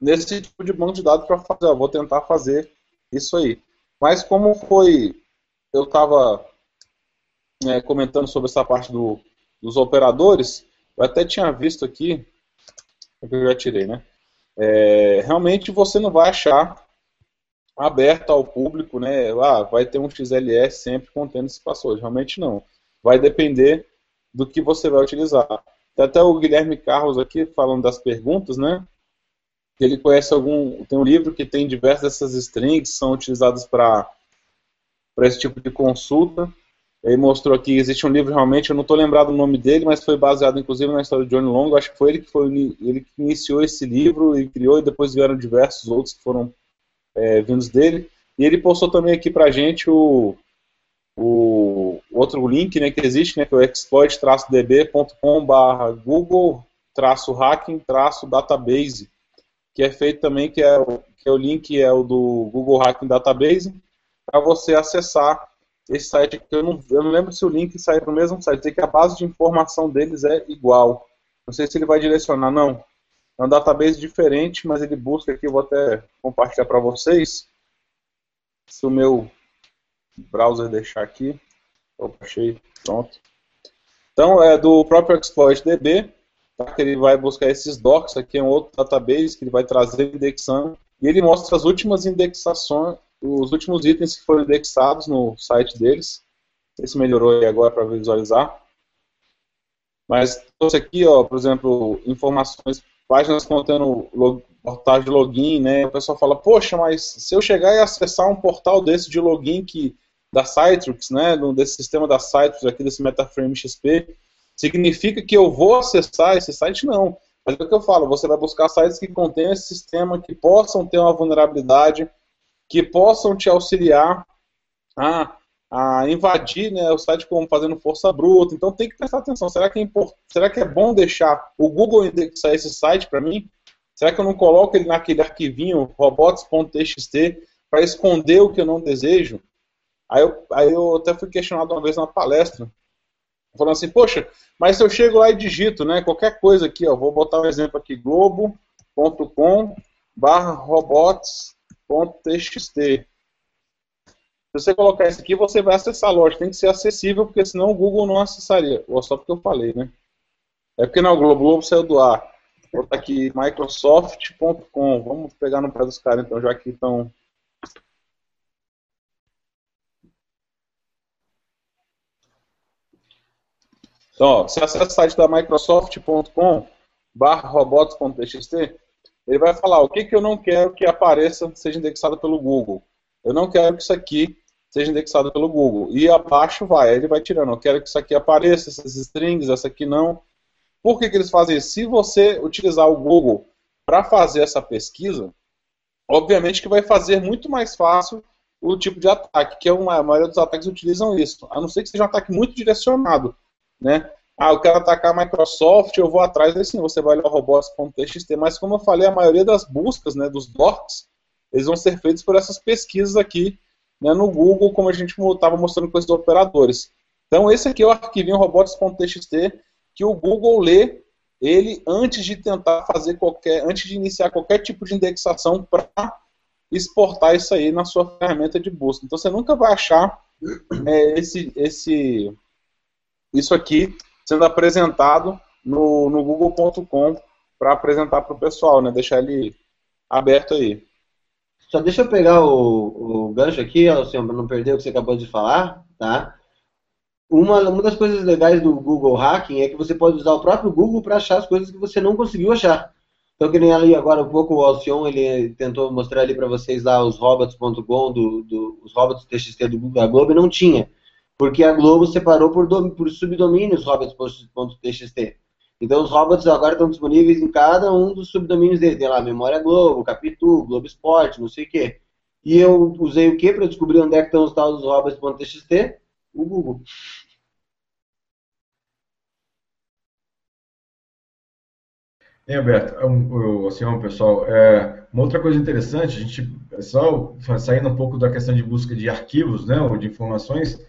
nesse tipo de banco de dados para fazer, ó, vou tentar fazer isso aí. Mas como foi, eu estava é, comentando sobre essa parte do dos operadores, eu até tinha visto aqui, é que eu já tirei, né? É, realmente você não vai achar aberto ao público, né? Ah, vai ter um XLS sempre contendo esse password. Realmente não. Vai depender do que você vai utilizar. Tem até o Guilherme Carlos aqui falando das perguntas, né? Ele conhece algum. Tem um livro que tem diversas dessas strings que são utilizadas para esse tipo de consulta. Ele mostrou aqui, existe um livro realmente, eu não estou lembrado o nome dele, mas foi baseado inclusive na história de Johnny Long, acho que foi ele que, foi, ele que iniciou esse livro e criou, e depois vieram diversos outros que foram é, vindos dele. E ele postou também aqui pra gente o, o outro link né, que existe, né, que é o exploit-db.com barra google-hacking-database, que é feito também, que é, que é o link é o do Google Hacking Database, para você acessar esse site aqui, eu não, eu não lembro se o link sai para o mesmo site, sei que a base de informação deles é igual. Não sei se ele vai direcionar, não. É um database diferente, mas ele busca aqui, eu vou até compartilhar para vocês. Se o meu browser deixar aqui. Opa, achei, pronto. Então, é do próprio ExploitDB, tá, que ele vai buscar esses docs, aqui é um outro database que ele vai trazer indexando, e ele mostra as últimas indexações, os últimos itens que foram indexados no site deles. Esse melhorou aí agora para visualizar. Mas trouxe aqui, ó, por exemplo, informações, páginas contendo log, portais de login, né? O pessoal fala, poxa, mas se eu chegar e acessar um portal desse de login que da Citrix, né, desse sistema da Citrix aqui desse MetaFrame XP, significa que eu vou acessar esse site? Não. Mas é o que eu falo, você vai buscar sites que contenham esse sistema, que possam ter uma vulnerabilidade, que possam te auxiliar a, a invadir né, o site como fazendo força bruta. Então tem que prestar atenção. Será que é, import... Será que é bom deixar o Google indexar esse site para mim? Será que eu não coloco ele naquele arquivinho robots.txt para esconder o que eu não desejo? Aí eu, aí eu até fui questionado uma vez na palestra, falando assim, poxa, mas se eu chego lá e digito, né, qualquer coisa aqui, ó, vou botar um exemplo aqui, globo.com barra robots .txt. Se você colocar isso aqui, você vai acessar a loja. Tem que ser acessível, porque senão o Google não acessaria. Ou é só porque eu falei, né? É porque não, o Globo, Globo saiu do ar. Vou botar aqui microsoft.com. Vamos pegar no pé dos caras, então, já que estão... Então, ó, você acessa o site da microsoft.com barra robots.txt ele vai falar o que, que eu não quero que apareça, seja indexado pelo Google. Eu não quero que isso aqui seja indexado pelo Google. E abaixo vai, ele vai tirando. Eu quero que isso aqui apareça, essas strings, essa aqui não. Por que, que eles fazem isso? Se você utilizar o Google para fazer essa pesquisa, obviamente que vai fazer muito mais fácil o tipo de ataque, que é uma, a maioria dos ataques utilizam isso, a não ser que seja um ataque muito direcionado, né? Ah, eu quero atacar a Microsoft, eu vou atrás, assim, você vai olhar robots.txt, mas como eu falei, a maioria das buscas, né, dos docs, eles vão ser feitos por essas pesquisas aqui, né, no Google, como a gente estava mostrando com esses operadores. Então, esse aqui é o arquivinho robots.txt que o Google lê ele antes de tentar fazer qualquer, antes de iniciar qualquer tipo de indexação para exportar isso aí na sua ferramenta de busca. Então você nunca vai achar é, esse, esse, isso aqui sendo apresentado no, no google.com para apresentar para o pessoal, né? Deixar ele aberto aí. Só deixa eu pegar o, o gancho aqui, Alcione, para não perder o que você acabou de falar, tá? Uma, uma das coisas legais do Google Hacking é que você pode usar o próprio Google para achar as coisas que você não conseguiu achar. Então, que nem ali agora um pouco o Alcion, ele tentou mostrar ali para vocês lá os robots.com, do, do, os robots TXT do Google, Globo não tinha. Porque a Globo separou por, dom, por subdomínios robots.txt. Então, os robots agora estão disponíveis em cada um dos subdomínios dele. Tem lá Memória Globo, Capitu, Globo Esporte, não sei o quê. E eu usei o que para descobrir onde é que estão os tal dos robots.txt? O Google. Hein, Alberto, assim, pessoal, é, uma outra coisa interessante, a gente, só saindo um pouco da questão de busca de arquivos, né, ou de informações,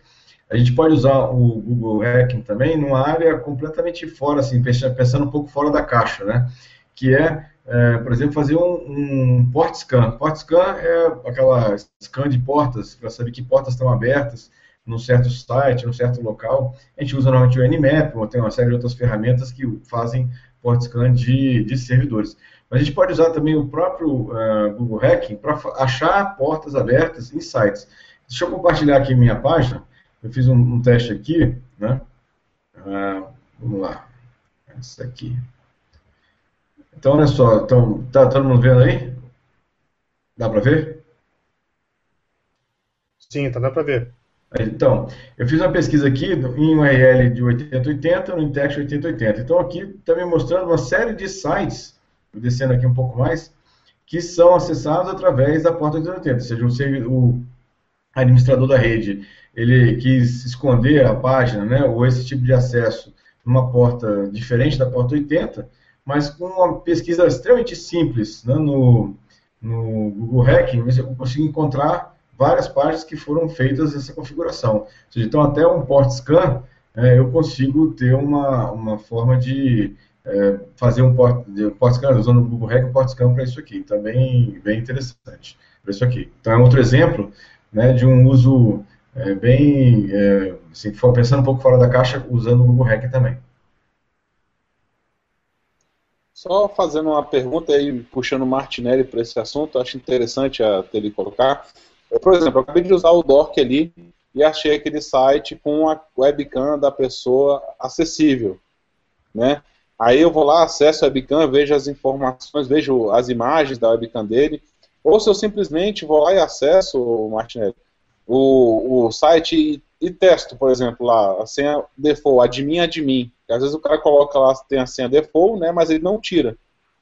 a gente pode usar o Google Hacking também numa área completamente fora, assim, pensando um pouco fora da caixa, né, que é, é por exemplo, fazer um, um port scan. Port scan é aquela scan de portas, para saber que portas estão abertas num certo site, num certo local. A gente usa normalmente o Nmap, ou tem uma série de outras ferramentas que fazem port scan de, de servidores. Mas a gente pode usar também o próprio uh, Google Hacking para achar portas abertas em sites. Deixa eu compartilhar aqui minha página. Eu fiz um, um teste aqui, né? Uh, vamos lá. Essa aqui. Então, olha só. Então, tá todo mundo vendo aí? Dá para ver? Sim, tá dá para ver. Então, eu fiz uma pesquisa aqui em URL de 8080, no Intex 8080. Então, aqui está me mostrando uma série de sites, descendo aqui um pouco mais, que são acessados através da porta 8080. Ou seja, o administrador da rede, ele quis esconder a página, né, ou esse tipo de acesso numa porta diferente da porta 80, mas com uma pesquisa extremamente simples né, no, no Google Hacking, eu consigo encontrar várias páginas que foram feitas essa configuração. Ou seja, então até um port scan é, eu consigo ter uma, uma forma de é, fazer um port, um port scan usando o Google Hack um port scan para isso aqui. Também então, bem interessante para isso aqui. Então é outro exemplo né, de um uso é, bem, é, assim, pensando um pouco fora da caixa, usando o Google Hack também. Só fazendo uma pergunta aí, puxando o Martinelli para esse assunto, acho interessante a ele colocar. Eu, por exemplo, eu acabei de usar o Doc ali e achei aquele site com a webcam da pessoa acessível, né? Aí eu vou lá, acesso a webcam, vejo as informações, vejo as imagens da webcam dele, ou se eu simplesmente vou lá e acesso, Martinelli, o, o site e, e, testo, por exemplo, lá, a senha default, admin, admin. Às vezes o cara coloca lá, tem a senha default, né, mas ele não tira.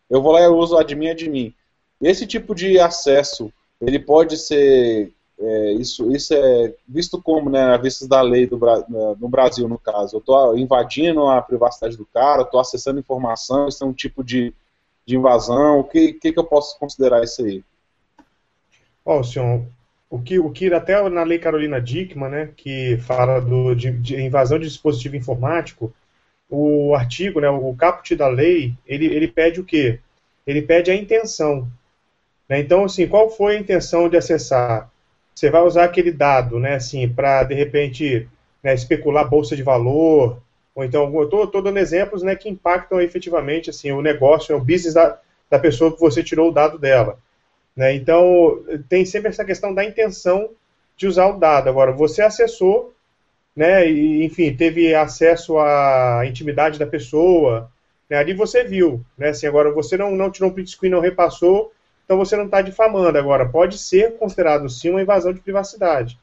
Eu vou lá e uso admin, admin. Esse tipo de acesso ele pode ser é, isso, isso é visto como, né, a vista da lei do, no Brasil, no caso. Eu estou invadindo a privacidade do cara, estou acessando informação, isso é um tipo de, de invasão. O que, que, que eu posso considerar isso aí? Ó, oh, senhor, o que, o que até na lei Carolina Dickman, né, que fala do, de, de invasão de dispositivo informático, o artigo, né, o caput da lei, ele, ele pede o quê? Ele pede a intenção. Né? Então, assim, qual foi a intenção de acessar? Você vai usar aquele dado, né, assim, para de repente né, especular bolsa de valor, ou então eu estou dando exemplos, né, que impactam efetivamente assim o negócio, o business da, da pessoa que você tirou o dado dela. Né? Então tem sempre essa questão da intenção de usar o dado. Agora, você acessou, né, e, enfim, teve acesso à intimidade da pessoa, né, ali você viu, né, assim, agora você não, não tirou um print screen, não repassou, então você não está difamando. Agora, pode ser considerado sim uma invasão de privacidade.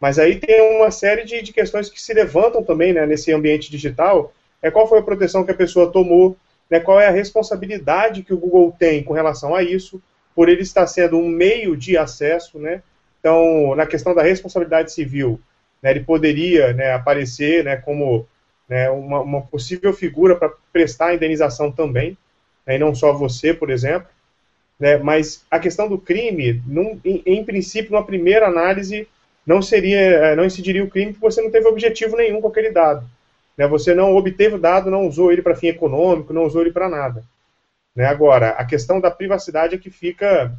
Mas aí tem uma série de, de questões que se levantam também né, nesse ambiente digital. É qual foi a proteção que a pessoa tomou, né, qual é a responsabilidade que o Google tem com relação a isso, por ele estar sendo um meio de acesso. Né? Então, na questão da responsabilidade civil, né, ele poderia né, aparecer né, como né, uma, uma, possível figura para prestar indenização também, né, e não só você, por exemplo. Né, mas a questão do crime, num, em, em, princípio, numa primeira análise, não seria, eh, não incidiria o crime porque você não teve objetivo nenhum com aquele dado. Né, você não obteve o dado, não usou ele para fim econômico, não usou ele para nada. Né, agora, a questão da privacidade é que fica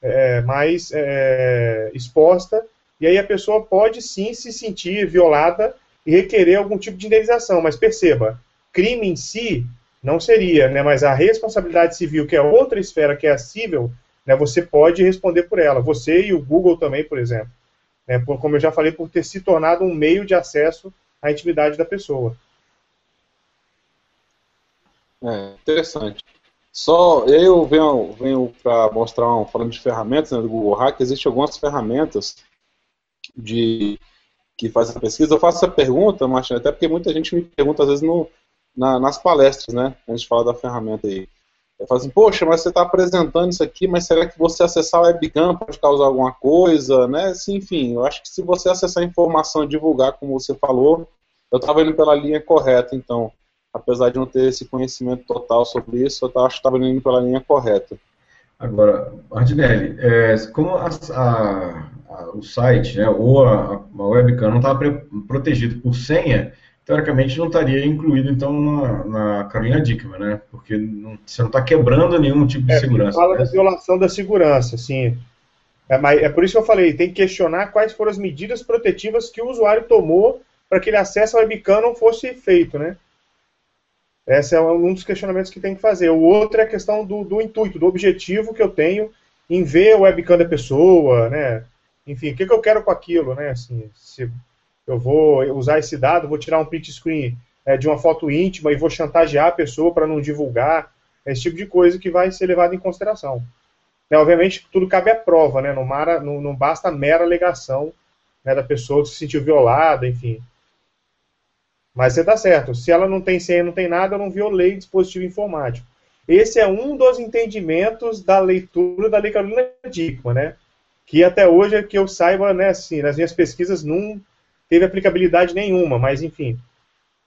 é, mais é, exposta, e aí a pessoa pode sim se sentir violada e requerer algum tipo de indenização. Mas perceba, crime em si não seria, né? Mas a responsabilidade civil, que é outra esfera, que é a civil, né? Você pode responder por ela. Você e o Google também, por exemplo. Né, por, como eu já falei, por ter se tornado um meio de acesso à intimidade da pessoa. É, interessante. Só eu venho, venho para mostrar, um, falando de ferramentas né, do Google Hack, existem algumas ferramentas de que faz essa pesquisa. Eu faço essa pergunta, Martin, até porque muita gente me pergunta às vezes no, na, nas palestras, né? A gente fala da ferramenta aí. Eu falo assim, poxa, mas você está apresentando isso aqui, mas será que você acessar o webcam pode causar alguma coisa, né? Assim, enfim, eu acho que se você acessar a informação e divulgar, como você falou, eu estava indo pela linha correta, então, apesar de não ter esse conhecimento total sobre isso, eu acho que estava indo pela linha correta. Agora, Martinelli, é, como a, a, a, o site, né, ou a, a webcam não estava protegido por senha, teoricamente não estaria incluído então na, na Carolina Dickman, né? Porque não, você não está quebrando nenhum tipo de é, segurança. Fala né? da violação da segurança, sim. É, mas é por isso que eu falei, tem que questionar quais foram as medidas protetivas que o usuário tomou para que ele acesso ao webcam não fosse feito, né? Esse é um dos questionamentos que tem que fazer. O outro é a questão do, do intuito, do objetivo que eu tenho em ver o webcam da pessoa, né? Enfim, o que, que eu quero com aquilo, né? Assim, se eu vou usar esse dado, vou tirar um print screen é, de uma foto íntima e vou chantagear a pessoa para não divulgar, esse tipo de coisa que vai ser levado em consideração. É, obviamente, tudo cabe à prova, né? não, mara, não, não basta a mera alegação né, da pessoa que se sentiu violada, enfim. Mas você está certo, se ela não tem senha, não tem nada, eu não violei dispositivo informático. Esse é um dos entendimentos da leitura da Lei Carolina Dickmann, né? Que até hoje, é que eu saiba, né, assim, nas minhas pesquisas, não, teve aplicabilidade nenhuma, mas enfim,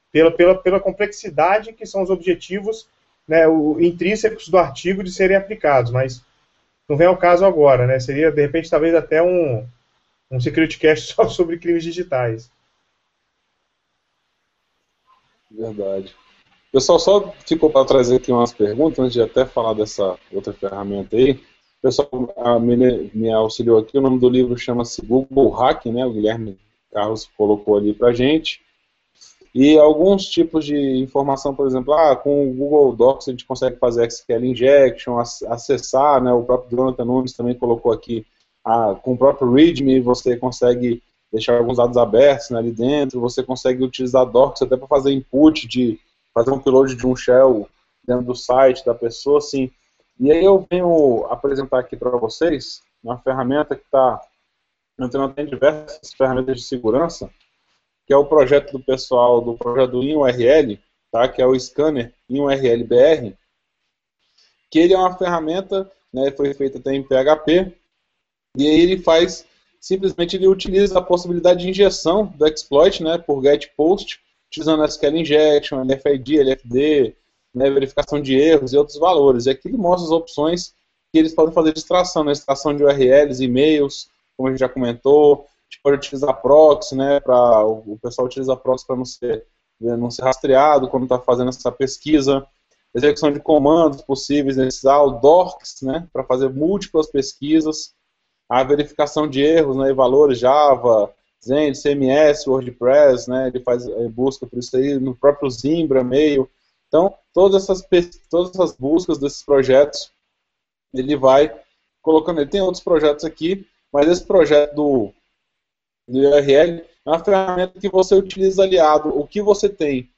pela, pela, pela complexidade que são os objetivos né, o, intrínsecos do artigo de serem aplicados, mas não vem ao caso agora, né? Seria, de repente, talvez até um, um security cast <laughs> só sobre crimes digitais. Verdade. Pessoal, só ficou para trazer aqui umas perguntas, antes de até falar dessa outra ferramenta aí. Pessoal me, me auxiliou aqui, o nome do livro chama-se Google Hack, né? O Guilherme Carlos colocou ali para gente. E alguns tipos de informação, por exemplo, ah, com o Google Docs a gente consegue fazer SQL injection, acessar, né, o próprio Jonathan Nunes também colocou aqui, ah, com o próprio README você consegue deixar alguns dados abertos né, ali dentro, você consegue utilizar Docs até para fazer input, de fazer um upload de um shell dentro do site da pessoa, assim. E aí eu venho apresentar aqui para vocês uma ferramenta que está então tem diversas ferramentas de segurança, que é o projeto do pessoal do projeto InURL, tá? que é o scanner InURL-BR, que ele é uma ferramenta, né, foi feita até em PHP, e aí ele faz, simplesmente ele utiliza a possibilidade de injeção do exploit, né, por get post, utilizando SQL injection, LFID, LFD, né, verificação de erros e outros valores. E aqui ele mostra as opções que eles podem fazer de extração, né, extração de URLs, e-mails, como a gente já comentou, a gente pode utilizar proxy, né, para o pessoal utiliza proxy para não ser, né, não ser rastreado quando está fazendo essa pesquisa, execução de comandos possíveis nesses o docs, né, para fazer múltiplas pesquisas, a verificação de erros, né, e valores Java, Zen, CMS, WordPress, né, ele faz ele busca por isso aí, no próprio Zimbra, Mail. Então, todas essas, todas essas buscas desses projetos, ele vai colocando, ele tem outros projetos aqui, mas esse projeto do, do URL, É uma ferramenta que você utiliza aliado o que você tem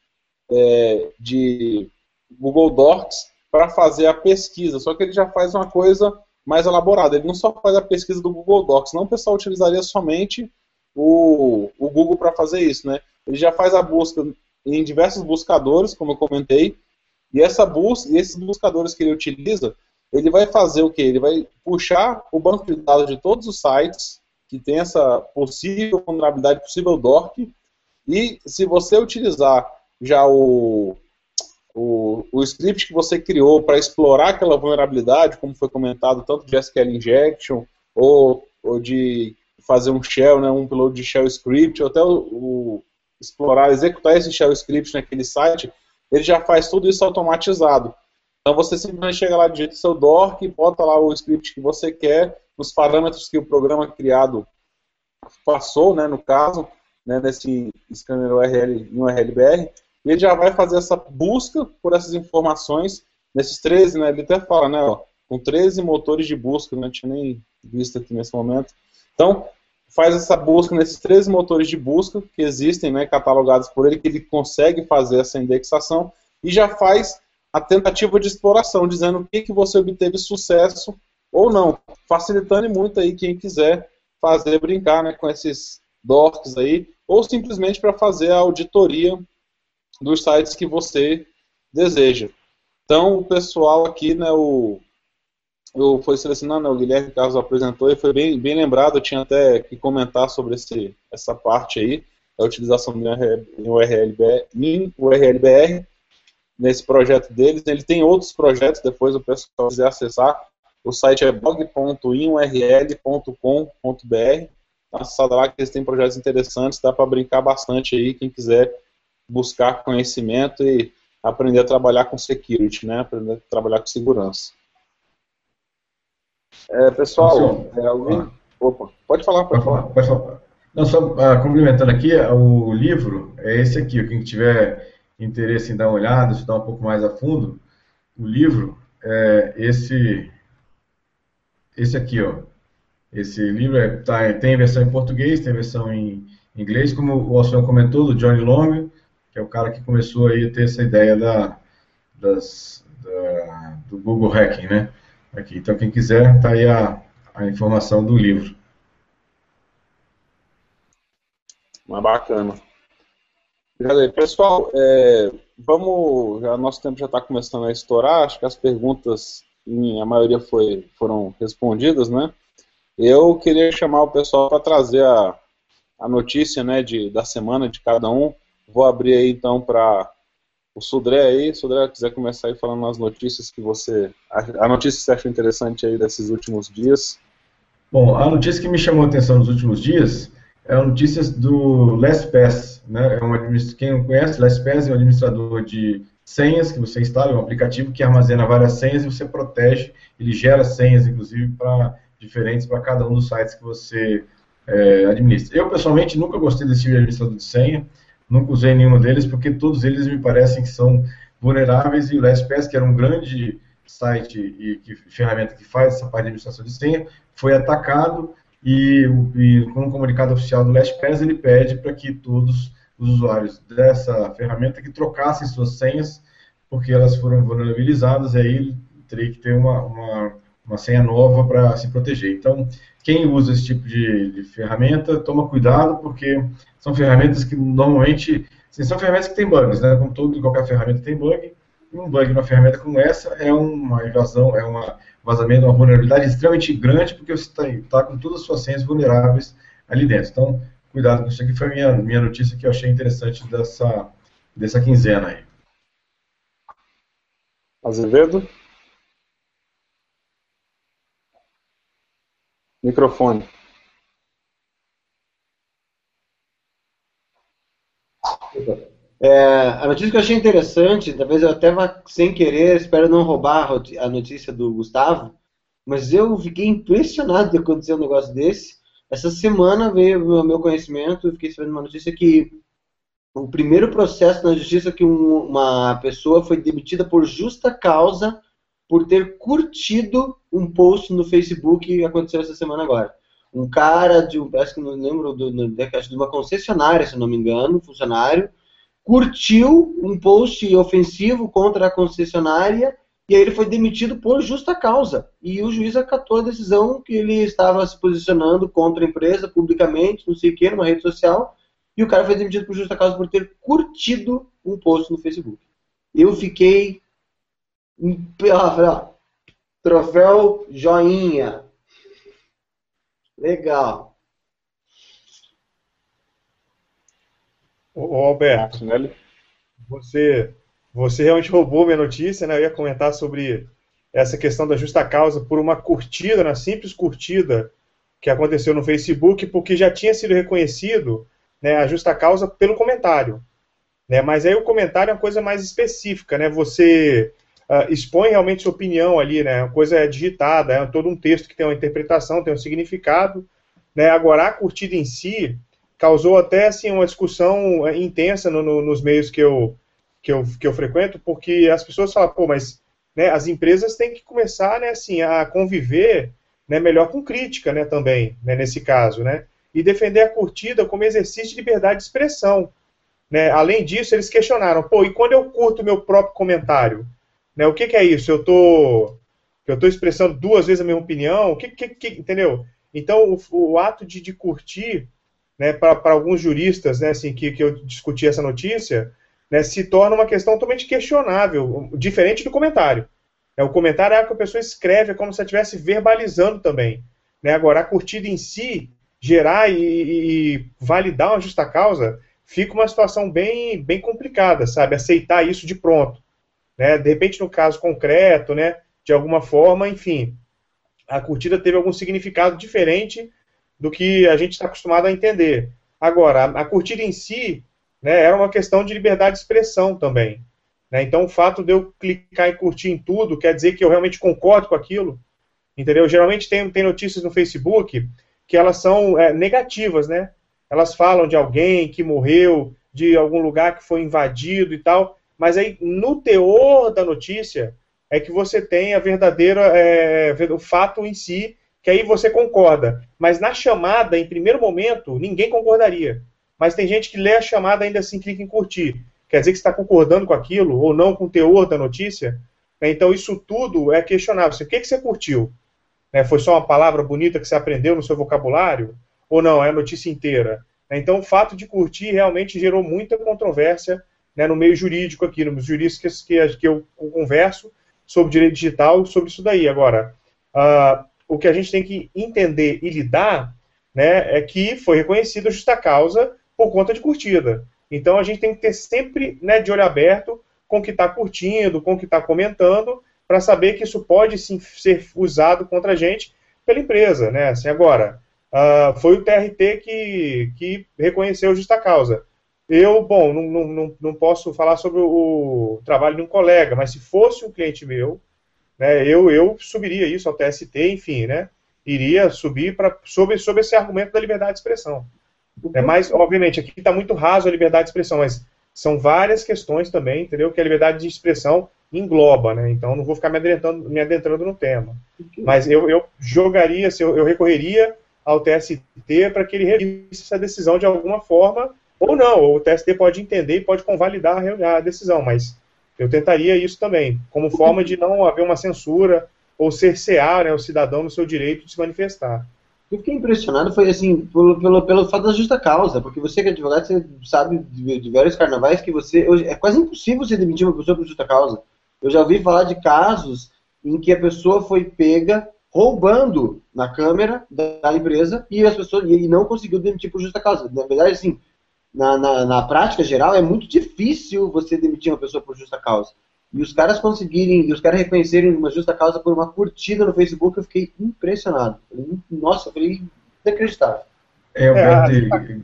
é, de Google Docs para fazer a pesquisa. Só que ele já faz uma coisa mais elaborada. Ele não só faz a pesquisa do Google Docs, não o pessoal utilizaria somente o, o Google para fazer isso, né? Ele já faz a busca em diversos buscadores, como eu comentei, e essa busca, esses buscadores que ele utiliza, ele vai fazer o que? Ele vai puxar o banco de dados de todos os sites que tem essa possível vulnerabilidade, possível DORC, e se você utilizar já o, o, o script que você criou para explorar aquela vulnerabilidade, como foi comentado, tanto de SQL injection ou, ou de fazer um shell, né, um upload de shell script, ou até o, o, explorar, executar esse shell script naquele site, ele já faz tudo isso automatizado. Então você simplesmente chega lá, digita seu DORC, bota lá o script que você quer, nos parâmetros que o programa criado passou, né, no caso, né, nesse scanner URL em URLBR, ele já vai fazer essa busca por essas informações nesses 13, né, ele até fala, né, ó, com 13 motores de busca, não tinha nem visto aqui nesse momento. Então, faz essa busca nesses 13 motores de busca que existem, né, catalogados por ele, que ele consegue fazer essa indexação, e já faz a tentativa de exploração, dizendo o que, que você obteve sucesso ou não, facilitando muito aí quem quiser fazer brincar né, com esses docs aí, ou simplesmente para fazer a auditoria dos sites que você deseja. Então, o pessoal aqui, né, o, eu foi selecionando, né, o Guilherme Carlos apresentou e foi bem, bem lembrado, eu tinha até que comentar sobre esse, essa parte aí, a utilização do URLBR, URLBR nesse projeto deles. Ele tem outros projetos, depois o pessoal quiser acessar. O site é blog.inurl.com.br. Acessado lá que eles têm projetos interessantes, dá para brincar bastante aí, quem quiser buscar conhecimento e aprender a trabalhar com security, né? Aprender a trabalhar com segurança. É, pessoal, é, alguém... Opa, pode falar, pode, pode falar. Pode falar. Não, só uh, complementando aqui, o livro é esse aqui, quem tiver interesse em dar uma olhada, estudar um pouco mais a fundo, o livro é esse, esse aqui, ó. Esse livro é, tá, tem versão em português, tem versão em inglês, como o Alcion comentou, do Johnny Long, que é o cara que começou aí a ter essa ideia da, das, da, do Google Hacking, né? Aqui. Então, quem quiser, tá aí a, a informação do livro. Mas bacana. Pessoal, é, vamos. Já, nosso tempo já está começando a estourar. Acho que as perguntas, a maioria foi, foram respondidas, né? Eu queria chamar o pessoal para trazer a, a notícia né, de, da semana de cada um. Vou abrir aí então para o Sudré aí. Sudré, quiser começar aí falando as notícias que você. A, notícia que você achou interessante aí desses últimos dias. Bom, a notícia que me chamou a atenção nos últimos dias é a notícia do LastPass. Né? É um quem não conhece, LastPass é um administrador de senhas que você instala, é um aplicativo que armazena várias senhas e você protege, ele gera senhas, inclusive, para diferentes para cada um dos sites que você é, administra. Eu, pessoalmente, nunca gostei desse tipo de administrador de senha, nunca usei nenhum deles, porque todos eles me parecem que são vulneráveis e o LastPass, que era um grande site e que, ferramenta que faz essa parte de administração de senha, foi atacado e, e com um comunicado oficial do LastPass ele pede para que todos os usuários dessa ferramenta que trocassem suas senhas porque elas foram vulnerabilizadas e aí teria que ter uma, uma, uma senha nova para se proteger. Então, quem usa esse tipo de, de, ferramenta, toma cuidado porque são ferramentas que normalmente assim, são ferramentas que têm bugs, né? Como todo qualquer ferramenta tem bug. Um bug numa ferramenta como essa é uma invasão, é uma vazamento, uma vulnerabilidade extremamente grande, porque você está tá com todas as suas senhas vulneráveis ali dentro. Então, cuidado com isso aqui. Foi a minha, minha notícia que eu achei interessante dessa, dessa quinzena aí. Azevedo? Microfone. É, a notícia que eu achei interessante, talvez eu até vá sem querer, espero não roubar a notícia do Gustavo, mas eu fiquei impressionado de acontecer um negócio desse. Essa semana veio o meu conhecimento, fiquei sabendo uma notícia que o primeiro processo na justiça que um, uma pessoa foi demitida por justa causa por ter curtido um post no Facebook que aconteceu essa semana agora. um cara de, acho que não lembro, do, de uma concessionária, se não me engano, um funcionário, curtiu um post ofensivo contra a concessionária e aí ele foi demitido por justa causa. E o juiz acatou a decisão que ele estava se posicionando contra a empresa publicamente, não sei o que, numa rede social, e o cara foi demitido por justa causa por ter curtido um post no Facebook. Eu fiquei. Ó, troféu joinha. Legal. Ô, Alberto, você, você realmente roubou minha notícia, né? Eu ia comentar sobre essa questão da justa causa por uma curtida, uma simples curtida que aconteceu no Facebook, porque já tinha sido reconhecido né, a justa causa pelo comentário. Né? Mas aí o comentário é uma coisa mais específica, né? Você uh, expõe realmente sua opinião ali, né? A coisa é digitada, é todo um texto que tem uma interpretação, tem um significado. Né? Agora, a curtida em si causou até assim, uma discussão é, intensa no, no, nos meios que eu, que, eu, que eu frequento, porque as pessoas falam, pô, mas né, as empresas têm que começar né, assim, a conviver né, melhor com crítica né, também, né, nesse caso, né? E defender a curtida como exercício de liberdade de expressão. Né? Além disso, eles questionaram, pô, e quando eu curto meu próprio comentário? Né? O que, que é isso? Eu tô, eu tô expressando duas vezes a minha opinião? O que, que, que entendeu? Então, o, o ato de, de, curtir, né, para alguns juristas, né, assim, que, que eu discuti essa notícia, né, se torna uma questão totalmente questionável, diferente do comentário. É, o comentário é algo que a pessoa escreve, é como se ela estivesse verbalizando também. Né? Agora, a curtida em si, gerar e, e, validar uma justa causa, fica uma situação bem, bem complicada, sabe? Aceitar isso de pronto né? De repente, no caso concreto, né? De alguma forma, enfim, a curtida teve algum significado diferente do que a gente está acostumado a entender. Agora, a, curtida em si, né? Era uma questão de liberdade de expressão também. Né? Então, o fato de eu clicar e curtir em tudo quer dizer que eu realmente concordo com aquilo, entendeu? Geralmente tem, tem notícias no Facebook que elas são é, negativas, né? Elas falam de alguém que morreu, de algum lugar que foi invadido e tal, mas aí no teor da notícia é que você tem a verdadeira é, o fato em si, que aí você concorda. Mas na chamada, em primeiro momento, ninguém concordaria. Mas tem gente que lê a chamada ainda assim clica em curtir. Quer dizer que está concordando com aquilo ou não com o teor da notícia? Então isso tudo é questionável. O que, que você curtiu? Né, foi só uma palavra bonita que você aprendeu no seu vocabulário? Ou não, é a notícia inteira? Então o fato de curtir realmente gerou muita controvérsia né, no meio jurídico aqui, nos juristas que, que eu converso sobre direito digital, sobre isso daí. Agora, uh, o que a gente tem que entender e lidar né, é que foi reconhecida justa causa por conta de curtida. Então a gente tem que ter sempre né, de olho aberto com o que está curtindo, com o que está comentando, para saber que isso pode sim ser usado contra a gente pela empresa. Né? Assim, agora, uh, foi o TRT que, que reconheceu justa causa. Eu, bom, não, não, não posso falar sobre o, trabalho de um colega, mas se fosse um cliente meu, né, eu, eu subiria isso ao TST, enfim, né? Iria subir para sobre, sobre esse argumento da liberdade de expressão. É, mas, obviamente, aqui está muito raso a liberdade de expressão, mas são várias questões também, entendeu? Que a liberdade de expressão engloba, né? Então não vou ficar me adentrando, me adentrando no tema. Mas eu, eu jogaria, eu, eu recorreria ao TST para que ele revisse essa decisão de alguma forma ou não, o TST pode entender e pode convalidar a decisão, mas eu tentaria isso também, como forma de não haver uma censura ou cercear né, o cidadão no seu direito de se manifestar. Eu fiquei impressionado foi assim pelo, pelo, pelo fato da justa causa, porque você que é advogado, você sabe de, de vários carnavais que você é quase impossível você demitir uma pessoa por justa causa. Eu já ouvi falar de casos em que a pessoa foi pega roubando na câmera da empresa e as pessoas e não conseguiu demitir por justa causa. Na verdade, assim, na, na, na, prática geral, é muito difícil você demitir uma pessoa por justa causa. E os caras conseguirem, e os caras reconhecerem uma justa causa por uma curtida no Facebook, eu fiquei impressionado. Nossa, eu falei inacreditável. É, é, a, justa,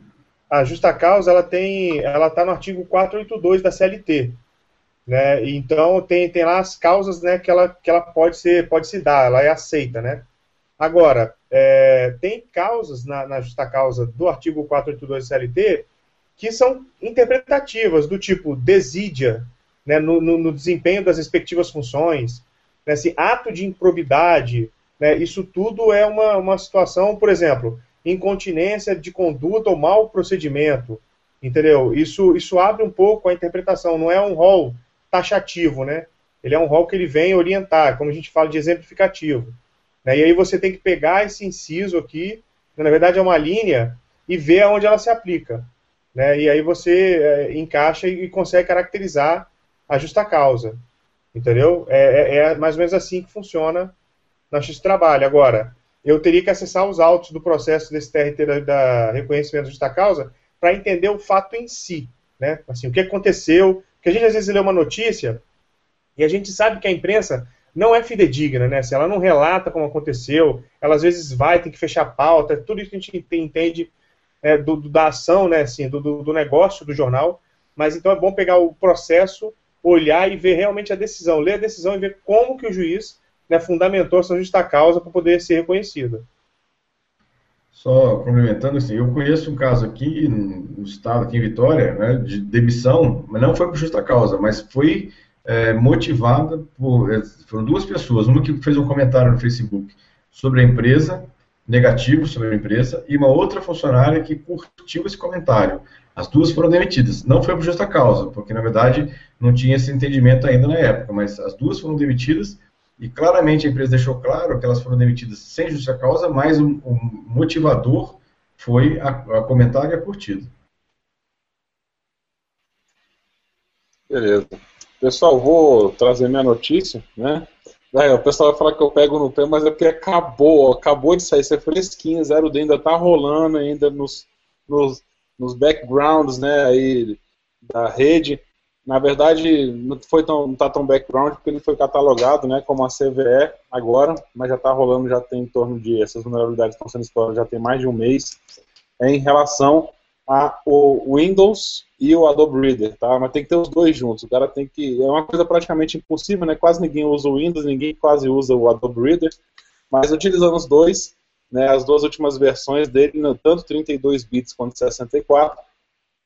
a justa causa, ela tem, ela está no artigo 482 da CLT. Né? Então tem, tem lá as causas né, que, ela, que ela pode, ser, pode se dar, ela é aceita. Né? Agora, é, tem causas na, na justa causa do artigo 482 da CLT que são interpretativas, do tipo desídia, né, no, no, no, desempenho das respectivas funções, né, ato de improbidade, Né? Isso tudo é uma, uma situação, por exemplo, incontinência de conduta ou mau procedimento, entendeu? Isso, isso abre um pouco a interpretação, não é um rol taxativo, né? Ele é um rol que ele vem orientar, como a gente fala de exemplificativo. Né? E aí você tem que pegar esse inciso aqui, que na verdade é uma linha, e ver aonde ela se aplica. Né? E aí você é, encaixa e consegue caracterizar a justa causa. Entendeu? É, é, é mais ou menos assim que funciona na X Trabalho. Agora, eu teria que acessar os autos do processo desse TRT da, da reconhecimento de justa causa para entender o fato em si. Né? Assim, o que aconteceu. Porque a gente às vezes lê uma notícia e a gente sabe que a imprensa não é fidedigna, né? Se ela não relata como aconteceu, ela às vezes vai, tem que fechar a pauta, tudo isso a gente entende é, do, da ação, né? Assim, do, do negócio do jornal. Mas então é bom pegar o processo, olhar e ver realmente a decisão, ler a decisão e ver como que o juiz né, fundamentou essa justa causa para poder ser reconhecida. Só complementando, assim, eu conheço um caso aqui no estado, aqui em Vitória, né, de demissão, mas não foi por justa causa, mas foi é, motivada por. É, foram duas pessoas, uma que fez um comentário no Facebook sobre a empresa, negativo sobre a empresa, e uma outra funcionária que curtiu esse comentário. As duas foram demitidas. Não foi por justa causa, porque na verdade não tinha esse entendimento ainda na época, mas as duas foram demitidas e claramente a empresa deixou claro que elas foram demitidas sem justa causa, mas o, motivador foi a, a comentário e a curtida. Beleza. Pessoal, vou trazer minha notícia, né? É, o pessoal vai falar que eu pego no pé, mas é porque acabou, acabou de sair, isso é fresquinha, zero D ainda tá rolando ainda nos, nos, nos backgrounds, né, aí da rede. Na verdade, não foi tão, não tá tão background porque ele foi catalogado, né, como a CVE agora, mas já está rolando, já tem em torno de essas vulnerabilidades estão sendo exploradas já tem mais de um mês, é em relação ao Windows e o Adobe Reader, tá? Mas tem que ter os dois juntos. O cara tem que é uma coisa praticamente impossível, né? Quase ninguém usa o Windows, ninguém quase usa o Adobe Reader, mas utilizando os dois, né, as duas últimas versões dele, tanto 32 bits quanto 64,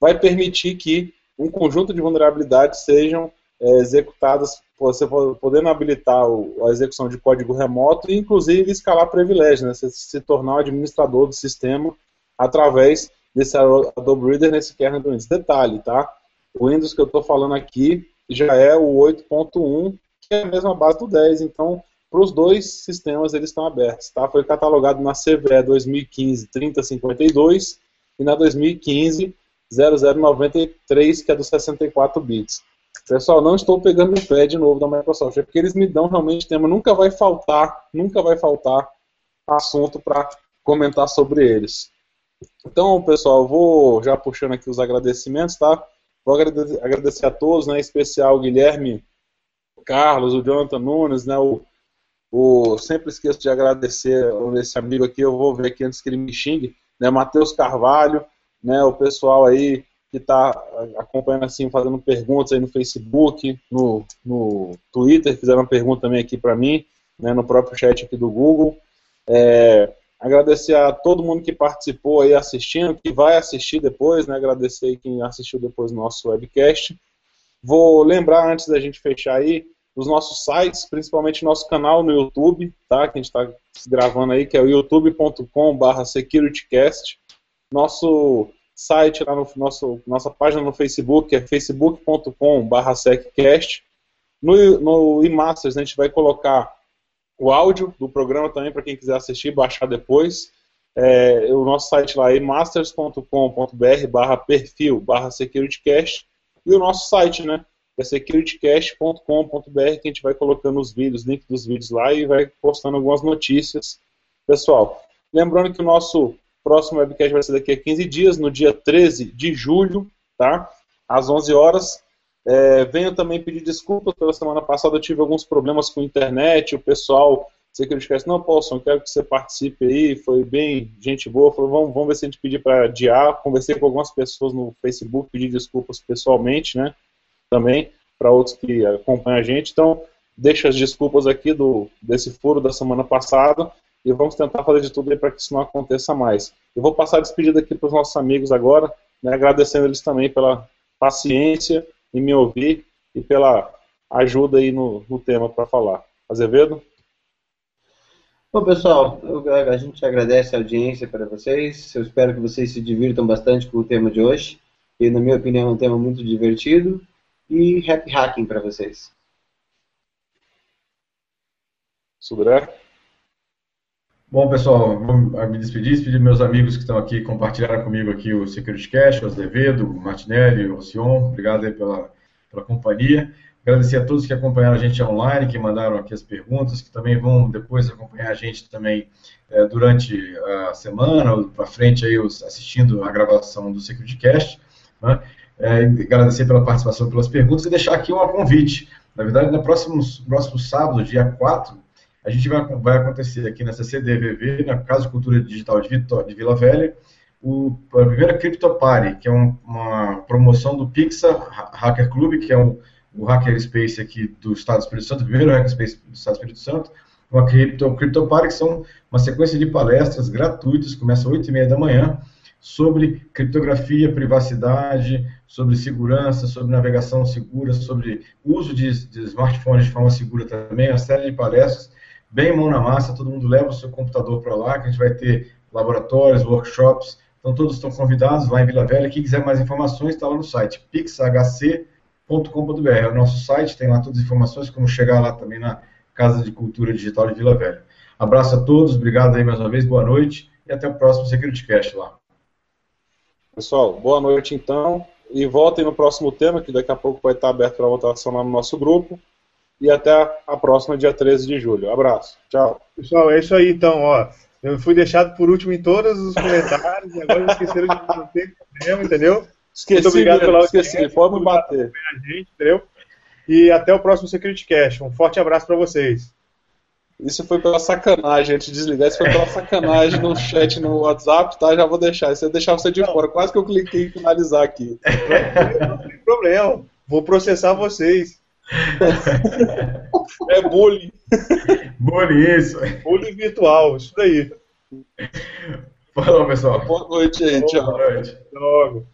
vai permitir que um conjunto de vulnerabilidades sejam é, executadas, você podendo habilitar o, a execução de código remoto e, inclusive, escalar privilégios, né? Você se tornar um administrador do sistema através desse Adobe Reader nesse kernel do Windows. Detalhe, tá? O Windows que eu estou falando aqui já é o 8.1, que é a mesma base do 10, então para os dois sistemas eles estão abertos, tá? Foi catalogado na CVE 2015 3052 e na 2015 0093, que é dos 64 bits. Pessoal, não estou pegando o pé de novo da Microsoft, é porque eles me dão realmente tema, nunca vai faltar, nunca vai faltar assunto para comentar sobre eles. Então, pessoal, vou já puxando aqui os agradecimentos, tá? Vou agradecer a todos, né, em especial o Guilherme, o Carlos, o Jonathan Nunes, né, o, o sempre esqueço de agradecer esse amigo aqui, eu vou ver aqui antes que ele me xingue, né, Matheus Carvalho, né, o pessoal aí que está acompanhando assim, fazendo perguntas aí no Facebook, no, no Twitter, fizeram uma pergunta também aqui para mim, né, no próprio chat aqui do Google. É, agradecer a todo mundo que participou aí assistindo, que vai assistir depois, né, agradecer quem assistiu depois do nosso webcast. Vou lembrar antes da gente fechar aí, os nossos sites, principalmente nosso canal no YouTube, tá, que a gente está gravando aí, que é o youtube.com/securitycast nosso site lá no nosso nossa página no Facebook é facebook.com/seccast. No no eMasters a gente vai colocar o áudio do programa também para quem quiser assistir, baixar depois. É, o nosso site lá é masters.com.br barra perfil barra securitycast e o nosso site, né, é securitycast.com.br que a gente vai colocando os vídeos, link dos vídeos lá e vai postando algumas notícias. Pessoal, lembrando que o nosso próximo webcast vai ser daqui a 15 dias, no dia 13 de julho, tá? Às 11 horas. É, venho também pedir desculpas pela semana passada, eu tive alguns problemas com a internet, o pessoal, sei que eles esquece, não, Paulson, quero que você participe aí, foi bem gente boa, falou, vamos, vamos ver se a gente pedir para adiar, conversei com algumas pessoas no Facebook, pedi desculpas pessoalmente, né, também, para outros que acompanham a gente, então, deixo as desculpas aqui do, desse furo da semana passada, e vamos tentar fazer de tudo para que isso não aconteça mais. Eu vou passar a despedida aqui para os nossos amigos agora, né, agradecendo eles também pela paciência em me ouvir e pela ajuda aí no, no tema para falar. Azevedo? Bom, pessoal, a gente agradece a audiência para vocês. Eu espero que vocês se divirtam bastante com o tema de hoje. E, na minha opinião, é um tema muito divertido. E happy hacking para vocês. Sudré? Bom, pessoal, vou me despedir, despedir meus amigos que estão aqui, compartilharam comigo aqui o Security Cash, o Azevedo, o Martinelli, o Sion. Obrigado aí pela, pela companhia. Agradecer a todos que acompanharam a gente online, que mandaram aqui as perguntas, que também vão depois acompanhar a gente também é, durante a semana, para frente aí, assistindo a gravação do SecurityCast. Né? É, agradecer pela participação, pelas perguntas e deixar aqui um convite. Na verdade, no próximo, próximo sábado, dia 4, a gente vai, vai acontecer aqui nessa CDVV, na Casa de Cultura Digital de, de Vila Velha, o, a primeira Crypto Party, que é um, uma promoção do Pixar Hacker Club, que é o Hackerspace aqui do Estado do Espírito Santo, o primeiro Hackerspace do Estado do Espírito Santo, uma Crypto, Crypto Party, que são uma sequência de palestras gratuitas, começa às 8h30 da manhã, sobre criptografia, privacidade, sobre segurança, sobre navegação segura, sobre uso de, de smartphones de forma segura também, uma série de palestras, bem mão na massa, todo mundo leva o seu computador para lá, que a gente vai ter laboratórios, workshops, então todos estão convidados lá em Vila Velha, quem quiser mais informações está lá no site, pixhc.com com.br É o nosso site, tem lá todas as informações, como chegar lá também na Casa de Cultura Digital de Vila Velha. Abraço a todos, obrigado aí mais uma vez, boa noite e até o próximo SecurityCast lá. Pessoal, boa noite então. E voltem no próximo tema, que daqui a pouco vai estar aberto para votação lá no nosso grupo. E até a próxima, dia 13 de julho. Abraço. Tchau. Pessoal, é isso aí então, ó. Eu fui deixado por último em todos os comentários e agora esqueceram de manter o tema, entendeu? Esqueci, Muito obrigado pela esqueci. Pode me bater. A gente, entendeu? E até o próximo Security Cash. Um forte abraço para vocês. Isso foi pela sacanagem, antes de desligar, isso foi pela sacanagem no chat no WhatsApp, tá? Já vou deixar. Isso é deixar você de não. fora. Quase que eu cliquei em finalizar aqui. Não tem problema. Vou processar vocês. É bullying. Bullying, isso. Bullying virtual, isso daí. Falou, pessoal. Boa noite tchau. Boa noite. Até logo.